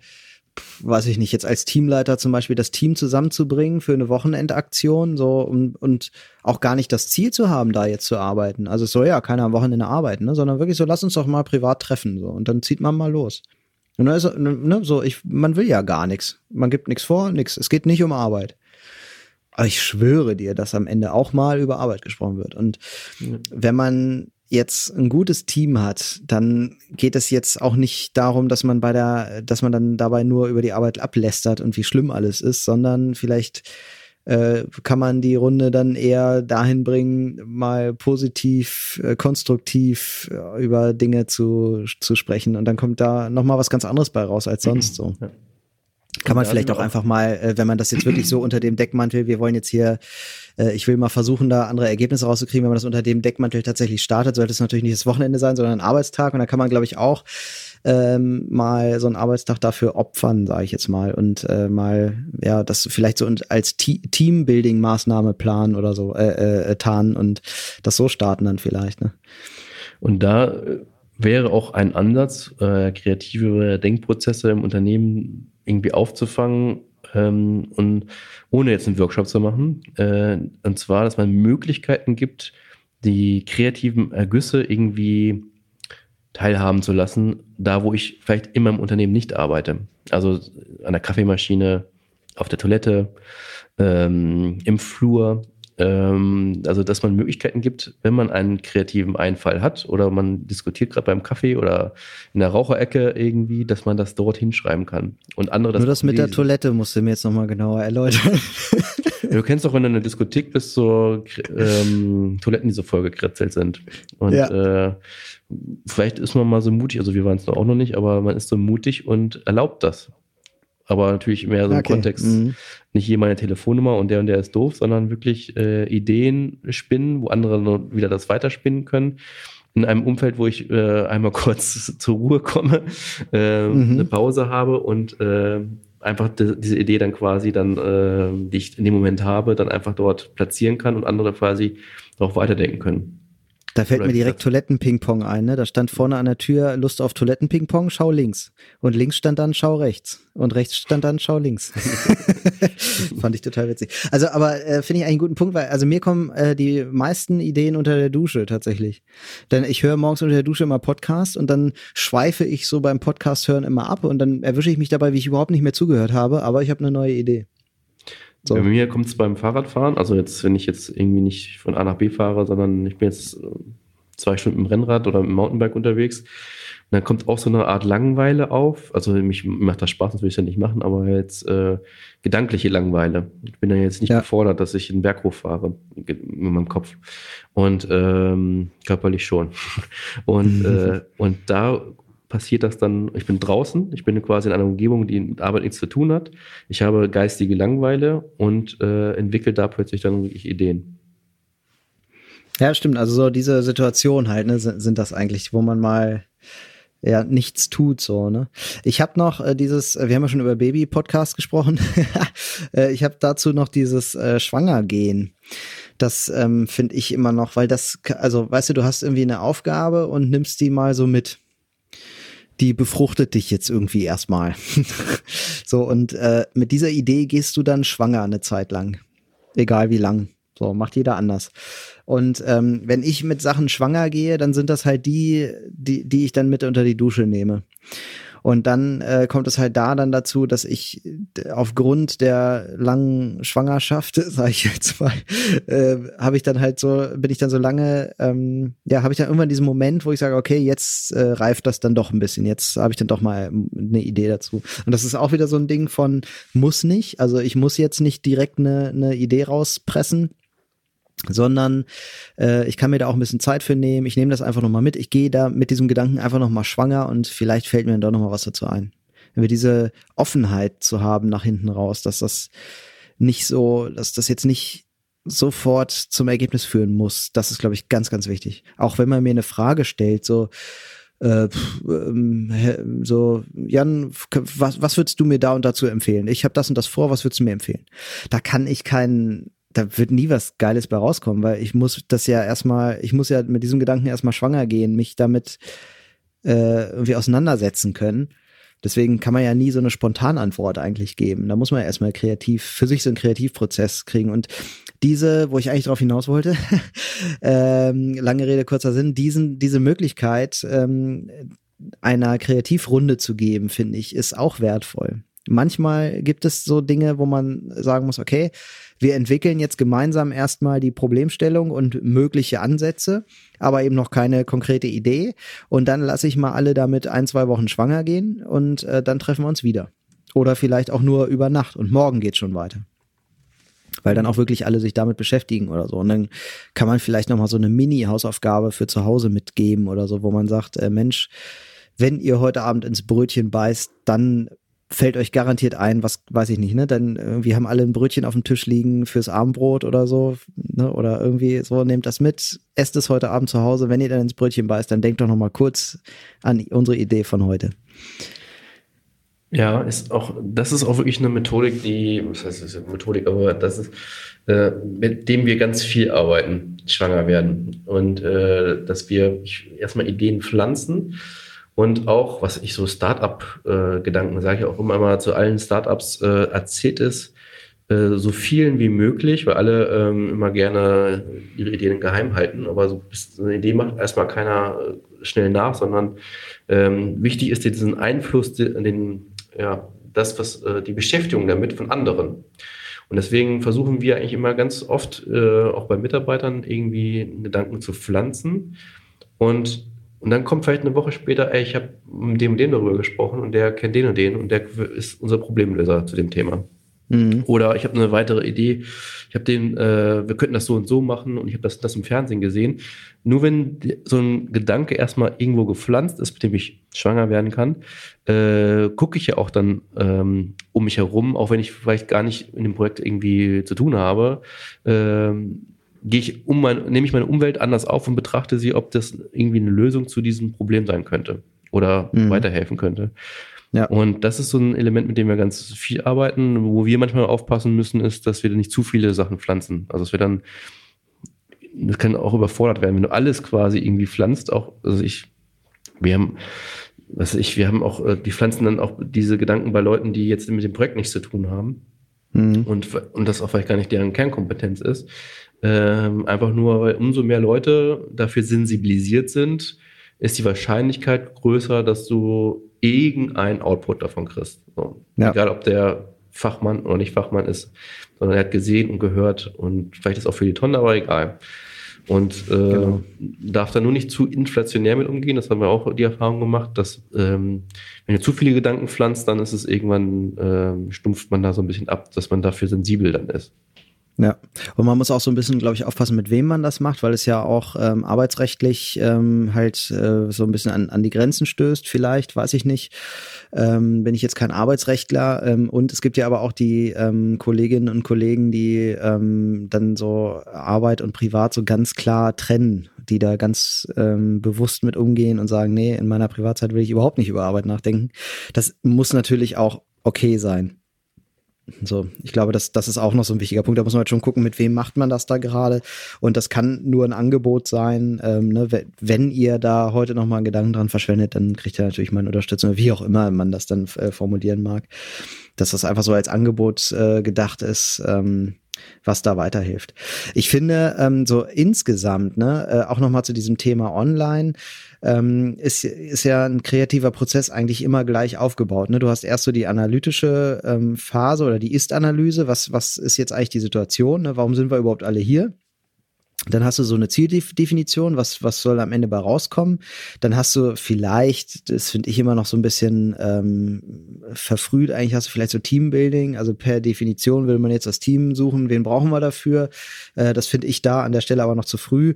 [SPEAKER 1] weiß ich nicht, jetzt als Teamleiter zum Beispiel das Team zusammenzubringen für eine Wochenendaktion, so und, und auch gar nicht das Ziel zu haben, da jetzt zu arbeiten. Also es soll ja keiner am Wochenende arbeiten, ne, sondern wirklich so, lass uns doch mal privat treffen, so und dann zieht man mal los. Und dann ist, ne, so, ich, man will ja gar nichts. Man gibt nichts vor, nichts. Es geht nicht um Arbeit. Aber ich schwöre dir, dass am Ende auch mal über Arbeit gesprochen wird. Und wenn man jetzt ein gutes Team hat, dann geht es jetzt auch nicht darum, dass man bei der, dass man dann dabei nur über die Arbeit ablästert und wie schlimm alles ist, sondern vielleicht äh, kann man die Runde dann eher dahin bringen, mal positiv, äh, konstruktiv äh, über Dinge zu, zu sprechen. Und dann kommt da nochmal was ganz anderes bei raus als sonst so. Ja. Kann man vielleicht auch einfach mal, äh, wenn man das jetzt wirklich so unter dem Deckmantel, wir wollen jetzt hier, äh, ich will mal versuchen, da andere Ergebnisse rauszukriegen, wenn man das unter dem Deckmantel tatsächlich startet, sollte es natürlich nicht das Wochenende sein, sondern ein Arbeitstag. Und da kann man, glaube ich, auch ähm, mal so einen Arbeitstag dafür opfern, sage ich jetzt mal, und äh, mal ja das vielleicht so als Teambuilding-Maßnahme planen oder so äh, äh, tarnen und das so starten dann vielleicht. Ne?
[SPEAKER 3] Und da äh, wäre auch ein Ansatz, äh, kreative Denkprozesse im Unternehmen irgendwie aufzufangen ähm, und ohne jetzt einen Workshop zu machen. Äh, und zwar, dass man Möglichkeiten gibt, die kreativen Ergüsse irgendwie teilhaben zu lassen, da wo ich vielleicht immer im Unternehmen nicht arbeite. Also an der Kaffeemaschine, auf der Toilette, ähm, im Flur, ähm, also, dass man Möglichkeiten gibt, wenn man einen kreativen Einfall hat oder man diskutiert gerade beim Kaffee oder in der Raucherecke irgendwie, dass man das dort hinschreiben kann. Und andere
[SPEAKER 1] das Nur das mit der Toilette musst du mir jetzt nochmal genauer erläutern.
[SPEAKER 3] du kennst doch, wenn du in einer Diskothek bist, so ähm, Toiletten, die so vollgekritzelt sind. Und ja. äh, vielleicht ist man mal so mutig, also wir waren es auch noch nicht, aber man ist so mutig und erlaubt das aber natürlich mehr so im okay. Kontext, mhm. nicht hier meine Telefonnummer und der und der ist doof, sondern wirklich äh, Ideen spinnen, wo andere wieder das weiterspinnen können. In einem Umfeld, wo ich äh, einmal kurz zur Ruhe komme, äh, mhm. eine Pause habe und äh, einfach die, diese Idee dann quasi dann, äh, die ich in dem Moment habe, dann einfach dort platzieren kann und andere quasi darauf weiterdenken können.
[SPEAKER 1] Da fällt mir direkt Toilettenping-Pong ein, ne? Da stand vorne an der Tür Lust auf Toilettenping-Pong, schau links. Und links stand dann schau rechts. Und rechts stand dann schau links. Fand ich total witzig. Also, aber äh, finde ich einen guten Punkt, weil also mir kommen äh, die meisten Ideen unter der Dusche tatsächlich. Denn ich höre morgens unter der Dusche immer Podcast und dann schweife ich so beim Podcast hören immer ab und dann erwische ich mich dabei, wie ich überhaupt nicht mehr zugehört habe, aber ich habe eine neue Idee.
[SPEAKER 3] So. Bei mir kommt es beim Fahrradfahren, also jetzt, wenn ich jetzt irgendwie nicht von A nach B fahre, sondern ich bin jetzt äh, zwei Stunden im Rennrad oder im Mountainbike unterwegs, und dann kommt auch so eine Art Langeweile auf. Also mich macht das Spaß, das will ich ja nicht machen, aber jetzt äh, gedankliche Langeweile. Ich bin ja jetzt nicht ja. gefordert, dass ich einen Berg hochfahre mit meinem Kopf. Und ähm, körperlich schon. Und, äh, und da passiert das dann, ich bin draußen, ich bin quasi in einer Umgebung, die mit Arbeit nichts zu tun hat. Ich habe geistige Langweile und äh, entwickle da plötzlich dann wirklich Ideen.
[SPEAKER 1] Ja, stimmt. Also so diese Situation halt, ne, sind, sind das eigentlich, wo man mal ja nichts tut so ne ich habe noch äh, dieses wir haben ja schon über Baby Podcast gesprochen äh, ich habe dazu noch dieses äh, Schwangergehen das ähm, finde ich immer noch weil das also weißt du du hast irgendwie eine Aufgabe und nimmst die mal so mit die befruchtet dich jetzt irgendwie erstmal. so, und äh, mit dieser Idee gehst du dann schwanger eine Zeit lang. Egal wie lang. So, macht jeder anders. Und ähm, wenn ich mit Sachen schwanger gehe, dann sind das halt die, die, die ich dann mit unter die Dusche nehme. Und dann äh, kommt es halt da dann dazu, dass ich aufgrund der langen Schwangerschaft, sage ich jetzt mal, äh, habe ich dann halt so, bin ich dann so lange, ähm, ja, habe ich dann irgendwann diesen Moment, wo ich sage, okay, jetzt äh, reift das dann doch ein bisschen. Jetzt habe ich dann doch mal eine Idee dazu. Und das ist auch wieder so ein Ding von muss nicht. Also ich muss jetzt nicht direkt eine, eine Idee rauspressen sondern äh, ich kann mir da auch ein bisschen Zeit für nehmen. Ich nehme das einfach nochmal mit. Ich gehe da mit diesem Gedanken einfach nochmal schwanger und vielleicht fällt mir dann doch nochmal was dazu ein. Wenn wir diese Offenheit zu haben nach hinten raus, dass das nicht so, dass das jetzt nicht sofort zum Ergebnis führen muss, das ist, glaube ich, ganz, ganz wichtig. Auch wenn man mir eine Frage stellt, so, äh, ähm, so, Jan, was, was würdest du mir da und dazu empfehlen? Ich habe das und das vor, was würdest du mir empfehlen? Da kann ich keinen da wird nie was Geiles bei rauskommen, weil ich muss das ja erstmal, ich muss ja mit diesem Gedanken erstmal schwanger gehen, mich damit äh, irgendwie auseinandersetzen können. Deswegen kann man ja nie so eine Spontanantwort eigentlich geben. Da muss man ja erstmal kreativ, für sich so einen Kreativprozess kriegen. Und diese, wo ich eigentlich drauf hinaus wollte, ähm, lange Rede, kurzer Sinn, diesen, diese Möglichkeit ähm, einer Kreativrunde zu geben, finde ich, ist auch wertvoll. Manchmal gibt es so Dinge, wo man sagen muss, okay, wir entwickeln jetzt gemeinsam erstmal die Problemstellung und mögliche Ansätze, aber eben noch keine konkrete Idee. Und dann lasse ich mal alle damit ein, zwei Wochen schwanger gehen und äh, dann treffen wir uns wieder. Oder vielleicht auch nur über Nacht und morgen geht schon weiter. Weil dann auch wirklich alle sich damit beschäftigen oder so. Und dann kann man vielleicht nochmal so eine Mini-Hausaufgabe für zu Hause mitgeben oder so, wo man sagt, äh, Mensch, wenn ihr heute Abend ins Brötchen beißt, dann fällt euch garantiert ein, was weiß ich nicht, ne? Dann irgendwie haben alle ein Brötchen auf dem Tisch liegen fürs Abendbrot oder so, ne? Oder irgendwie so, nehmt das mit, esst es heute Abend zu Hause. Wenn ihr dann ins Brötchen beißt, dann denkt doch noch mal kurz an unsere Idee von heute.
[SPEAKER 3] Ja, ist auch, das ist auch wirklich eine Methodik, die, was heißt das Methodik, aber das ist, äh, mit dem wir ganz viel arbeiten, schwanger werden. Und äh, dass wir erstmal Ideen pflanzen und auch, was ich so Startup-Gedanken sage ich auch immer mal zu allen Startups, äh, erzählt es äh, so vielen wie möglich, weil alle ähm, immer gerne ihre Ideen geheim halten. Aber so eine Idee macht erstmal keiner äh, schnell nach, sondern ähm, wichtig ist diesen Einfluss, den, ja, das, was äh, die Beschäftigung damit von anderen. Und deswegen versuchen wir eigentlich immer ganz oft, äh, auch bei Mitarbeitern, irgendwie Gedanken zu pflanzen. Und und dann kommt vielleicht eine Woche später, ey, ich habe mit dem und dem darüber gesprochen und der kennt den und den und der ist unser Problemlöser zu dem Thema. Mhm. Oder ich habe eine weitere Idee, ich habe den, äh, wir könnten das so und so machen und ich habe das, das im Fernsehen gesehen. Nur wenn so ein Gedanke erstmal irgendwo gepflanzt ist, mit dem ich schwanger werden kann, äh, gucke ich ja auch dann ähm, um mich herum, auch wenn ich vielleicht gar nicht in dem Projekt irgendwie zu tun habe, ähm, gehe ich um mein, nehme ich meine Umwelt anders auf und betrachte sie, ob das irgendwie eine Lösung zu diesem Problem sein könnte oder mhm. weiterhelfen könnte. Ja. Und das ist so ein Element, mit dem wir ganz viel arbeiten. Wo wir manchmal aufpassen müssen, ist, dass wir nicht zu viele Sachen pflanzen. Also dass wir dann, das kann auch überfordert werden, wenn du alles quasi irgendwie pflanzt. Auch, also ich, wir haben, was ich, wir haben auch, äh, die pflanzen dann auch diese Gedanken bei Leuten, die jetzt mit dem Projekt nichts zu tun haben. Mhm. Und, und das auch vielleicht gar nicht deren Kernkompetenz ist. Ähm, einfach nur, weil umso mehr Leute dafür sensibilisiert sind, ist die Wahrscheinlichkeit größer, dass du irgendein Output davon kriegst. So. Ja. Egal, ob der Fachmann oder nicht Fachmann ist, sondern er hat gesehen und gehört und vielleicht ist auch für die Tonne, aber egal. Und äh, genau. darf da nur nicht zu inflationär mit umgehen. Das haben wir auch die Erfahrung gemacht, dass ähm, wenn du zu viele Gedanken pflanzt, dann ist es irgendwann, äh, stumpft man da so ein bisschen ab, dass man dafür sensibel dann ist.
[SPEAKER 1] Ja, und man muss auch so ein bisschen, glaube ich, aufpassen, mit wem man das macht, weil es ja auch ähm, arbeitsrechtlich ähm, halt äh, so ein bisschen an, an die Grenzen stößt, vielleicht, weiß ich nicht. Ähm, bin ich jetzt kein Arbeitsrechtler. Ähm, und es gibt ja aber auch die ähm, Kolleginnen und Kollegen, die ähm, dann so Arbeit und Privat so ganz klar trennen, die da ganz ähm, bewusst mit umgehen und sagen, nee, in meiner Privatzeit will ich überhaupt nicht über Arbeit nachdenken. Das muss natürlich auch okay sein. So, ich glaube, das, das ist auch noch so ein wichtiger Punkt. Da muss man halt schon gucken, mit wem macht man das da gerade. Und das kann nur ein Angebot sein. Ähm, ne? Wenn ihr da heute noch mal einen Gedanken dran verschwendet, dann kriegt ihr natürlich meine Unterstützung, wie auch immer man das dann äh, formulieren mag. Dass das einfach so als Angebot äh, gedacht ist. Ähm, was da weiterhilft. Ich finde ähm, so insgesamt, ne, äh, auch noch mal zu diesem Thema Online, ähm, ist, ist ja ein kreativer Prozess eigentlich immer gleich aufgebaut. Ne? Du hast erst so die analytische ähm, Phase oder die Ist-Analyse. Was, was ist jetzt eigentlich die Situation? Ne? Warum sind wir überhaupt alle hier? Dann hast du so eine Zieldefinition, was, was soll am Ende bei rauskommen. Dann hast du vielleicht, das finde ich immer noch so ein bisschen ähm, verfrüht, eigentlich hast du vielleicht so Teambuilding. Also per Definition will man jetzt das Team suchen, wen brauchen wir dafür. Äh, das finde ich da an der Stelle aber noch zu früh.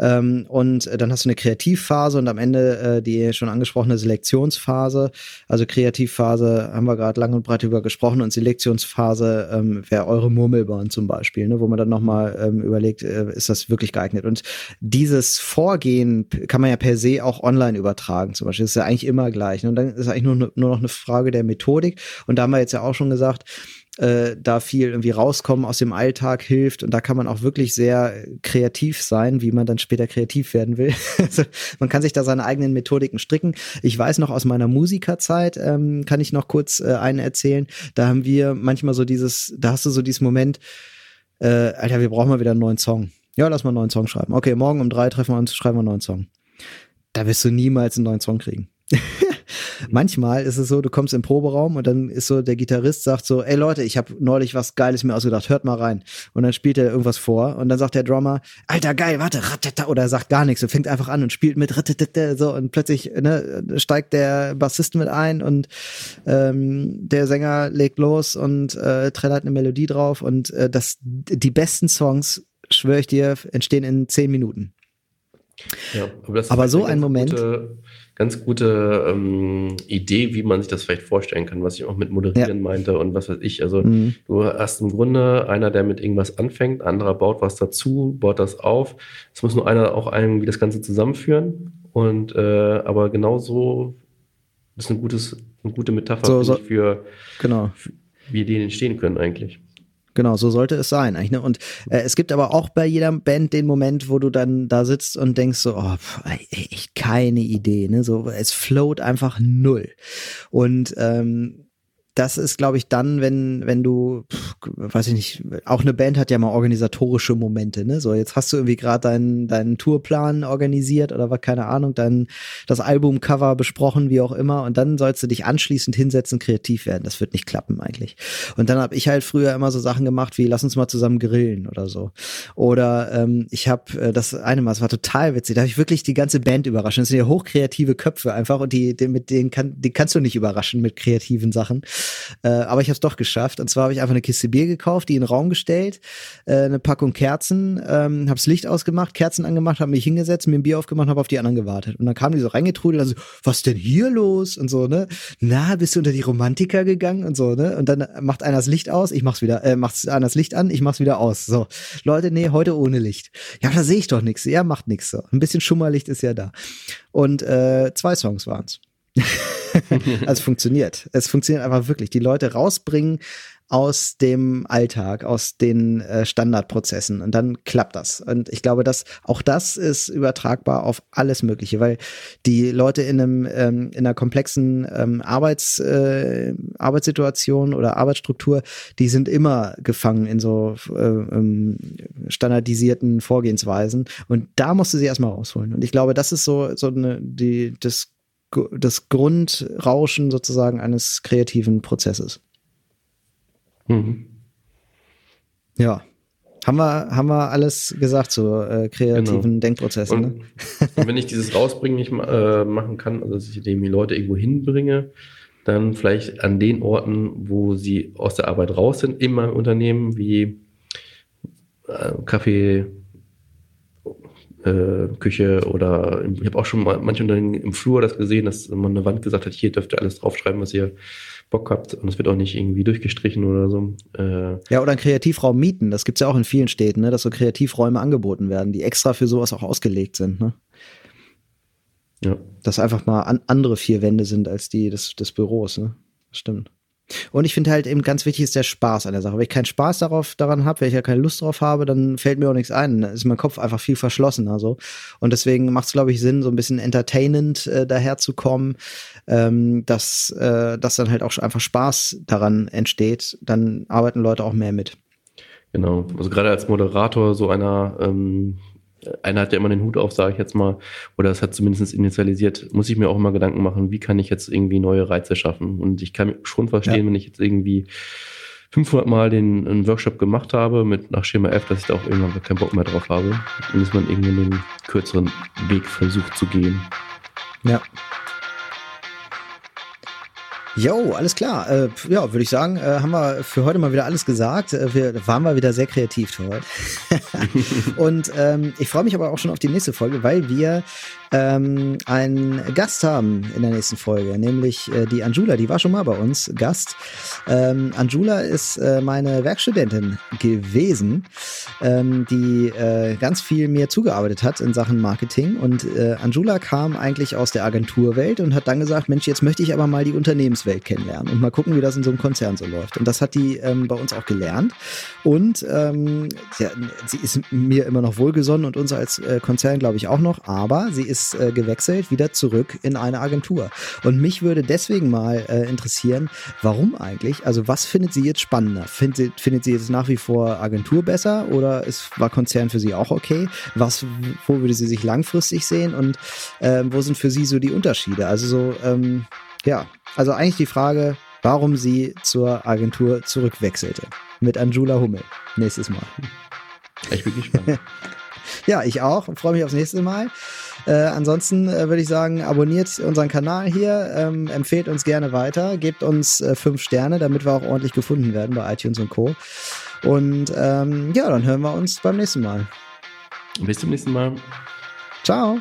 [SPEAKER 1] Ähm, und dann hast du eine Kreativphase und am Ende äh, die schon angesprochene Selektionsphase. Also Kreativphase haben wir gerade lang und breit über gesprochen und Selektionsphase ähm, wäre eure Murmelbahn zum Beispiel, ne, wo man dann nochmal ähm, überlegt, äh, ist das wirklich geeignet? Und dieses Vorgehen kann man ja per se auch online übertragen zum Beispiel. Das ist ja eigentlich immer gleich. Ne? Und dann ist eigentlich nur, nur noch eine Frage der Methodik. Und da haben wir jetzt ja auch schon gesagt, äh, da viel irgendwie rauskommen aus dem Alltag hilft und da kann man auch wirklich sehr kreativ sein, wie man dann später kreativ werden will. also man kann sich da seine eigenen Methodiken stricken. Ich weiß noch aus meiner Musikerzeit, ähm, kann ich noch kurz äh, einen erzählen. Da haben wir manchmal so dieses, da hast du so dieses Moment, äh, Alter, wir brauchen mal wieder einen neuen Song. Ja, lass mal einen neuen Song schreiben. Okay, morgen um drei treffen wir uns, schreiben wir einen neuen Song. Da wirst du niemals einen neuen Song kriegen. Manchmal ist es so, du kommst im Proberaum und dann ist so, der Gitarrist sagt so, ey Leute, ich habe neulich was Geiles mir ausgedacht, hört mal rein. Und dann spielt er irgendwas vor und dann sagt der Drummer, Alter, geil, warte, ratata, oder er sagt gar nichts und fängt einfach an und spielt mit ratata, so und plötzlich ne, steigt der Bassist mit ein und ähm, der Sänger legt los und äh, trällert eine Melodie drauf und äh, das, die besten Songs, schwöre ich dir, entstehen in zehn Minuten.
[SPEAKER 3] Ja, aber, aber so ein Moment. Gute ganz gute ähm, Idee, wie man sich das vielleicht vorstellen kann, was ich auch mit Moderieren ja. meinte und was weiß ich. Also mhm. du hast im Grunde einer, der mit irgendwas anfängt, anderer baut was dazu, baut das auf. Es muss nur einer auch irgendwie das Ganze zusammenführen. Und äh, aber genauso ist ein gutes, eine gute Metapher
[SPEAKER 1] so, so,
[SPEAKER 3] für,
[SPEAKER 1] genau.
[SPEAKER 3] Für, wie Ideen entstehen können eigentlich.
[SPEAKER 1] Genau, so sollte es sein eigentlich. Ne? Und äh, es gibt aber auch bei jeder Band den Moment, wo du dann da sitzt und denkst so, oh, pff, echt keine Idee. Ne? So, es float einfach null. Und ähm, das ist, glaube ich, dann, wenn, wenn du, pff, weiß ich nicht, auch eine Band hat ja mal organisatorische Momente, ne? So, jetzt hast du irgendwie gerade deinen, deinen Tourplan organisiert oder was, keine Ahnung, dein, das Albumcover besprochen, wie auch immer, und dann sollst du dich anschließend hinsetzen, kreativ werden. Das wird nicht klappen eigentlich. Und dann habe ich halt früher immer so Sachen gemacht wie, lass uns mal zusammen grillen oder so. Oder ähm, ich habe äh, das eine Mal, es war total witzig, da habe ich wirklich die ganze Band überrascht. Das sind ja hochkreative Köpfe einfach und die, die mit denen kann, die kannst du nicht überraschen mit kreativen Sachen. Äh, aber ich habe es doch geschafft. Und zwar habe ich einfach eine Kiste Bier gekauft, die in den Raum gestellt, äh, eine Packung Kerzen, ähm, habe das Licht ausgemacht, Kerzen angemacht, habe mich hingesetzt, mir ein Bier aufgemacht, habe auf die anderen gewartet. Und dann kamen die so reingetrudelt, also was denn hier los und so ne? Na, bist du unter die Romantiker gegangen und so ne? Und dann macht einer das Licht aus, ich mach's wieder, äh, macht einer das Licht an, ich mach's wieder aus. So, Leute, nee, heute ohne Licht. Ja, da sehe ich doch nichts. Ja, macht nichts so. Ein bisschen Schummerlicht ist ja da. Und äh, zwei Songs waren's. also funktioniert. Es funktioniert einfach wirklich. Die Leute rausbringen aus dem Alltag, aus den äh, Standardprozessen und dann klappt das. Und ich glaube, dass auch das ist übertragbar auf alles Mögliche, weil die Leute in einem ähm, in einer komplexen ähm, Arbeits äh, Arbeitssituation oder Arbeitsstruktur, die sind immer gefangen in so äh, ähm, standardisierten Vorgehensweisen und da musst du sie erstmal rausholen. Und ich glaube, das ist so so eine die das das Grundrauschen sozusagen eines kreativen Prozesses. Mhm. Ja. Haben wir, haben wir alles gesagt zu äh, kreativen genau. Denkprozessen. Und,
[SPEAKER 3] ne? wenn ich dieses Rausbringen nicht äh, machen kann, also dass ich die Leute irgendwo hinbringe, dann vielleicht an den Orten, wo sie aus der Arbeit raus sind, in meinem Unternehmen, wie äh, Kaffee, äh, Küche oder ich habe auch schon mal manche Unternehmen im Flur das gesehen, dass man eine Wand gesagt hat, hier dürft ihr alles draufschreiben, was ihr Bock habt und es wird auch nicht irgendwie durchgestrichen oder so.
[SPEAKER 1] Äh ja, oder einen Kreativraum mieten, das gibt's ja auch in vielen Städten, ne, dass so Kreativräume angeboten werden, die extra für sowas auch ausgelegt sind. Ne? Ja. Dass einfach mal an andere vier Wände sind als die des, des Büros, ne? Stimmt. Und ich finde halt eben ganz wichtig ist der Spaß an der Sache. Wenn ich keinen Spaß darauf, daran habe, wenn ich ja keine Lust drauf habe, dann fällt mir auch nichts ein. Dann ist mein Kopf einfach viel verschlossener so. Und deswegen macht es, glaube ich, Sinn, so ein bisschen entertainend äh, daherzukommen, ähm, dass, äh, dass dann halt auch einfach Spaß daran entsteht. Dann arbeiten Leute auch mehr mit.
[SPEAKER 3] Genau. Also gerade als Moderator so einer ähm, einer hat ja immer den Hut auf, sage ich jetzt mal, oder es hat zumindest initialisiert, muss ich mir auch immer Gedanken machen, wie kann ich jetzt irgendwie neue Reize schaffen? Und ich kann schon verstehen, ja. wenn ich jetzt irgendwie 500 Mal den einen Workshop gemacht habe mit nach Schema F, dass ich da auch irgendwann keinen Bock mehr drauf habe und dass man irgendwie den kürzeren Weg versucht zu gehen.
[SPEAKER 1] Ja. Jo, alles klar. Äh, ja, würde ich sagen, äh, haben wir für heute mal wieder alles gesagt. Äh, wir waren mal wieder sehr kreativ für heute. und ähm, ich freue mich aber auch schon auf die nächste Folge, weil wir ähm, einen Gast haben in der nächsten Folge, nämlich äh, die Anjula, die war schon mal bei uns Gast. Ähm, Anjula ist äh, meine Werkstudentin gewesen, ähm, die äh, ganz viel mir zugearbeitet hat in Sachen Marketing. Und äh, Anjula kam eigentlich aus der Agenturwelt und hat dann gesagt, Mensch, jetzt möchte ich aber mal die Unternehmenswelt kennenlernen und mal gucken, wie das in so einem Konzern so läuft. Und das hat die ähm, bei uns auch gelernt. Und ähm, ja, sie ist mir immer noch wohlgesonnen und uns als äh, Konzern, glaube ich, auch noch. Aber sie ist ist äh, gewechselt, wieder zurück in eine Agentur. Und mich würde deswegen mal äh, interessieren, warum eigentlich? Also was findet sie jetzt spannender? Findet, findet sie jetzt nach wie vor Agentur besser oder ist, war Konzern für sie auch okay? Was, wo würde sie sich langfristig sehen und äh, wo sind für sie so die Unterschiede? Also so, ähm, ja, also eigentlich die Frage, warum sie zur Agentur zurückwechselte. Mit Anjula Hummel. Nächstes Mal.
[SPEAKER 3] Ich bin gespannt.
[SPEAKER 1] ja, ich auch. Freue mich aufs nächste Mal. Äh, ansonsten äh, würde ich sagen, abonniert unseren Kanal hier, ähm, empfehlt uns gerne weiter, gebt uns äh, fünf Sterne, damit wir auch ordentlich gefunden werden bei iTunes und Co. Und ähm, ja, dann hören wir uns beim nächsten Mal.
[SPEAKER 3] Bis zum nächsten Mal.
[SPEAKER 1] Ciao.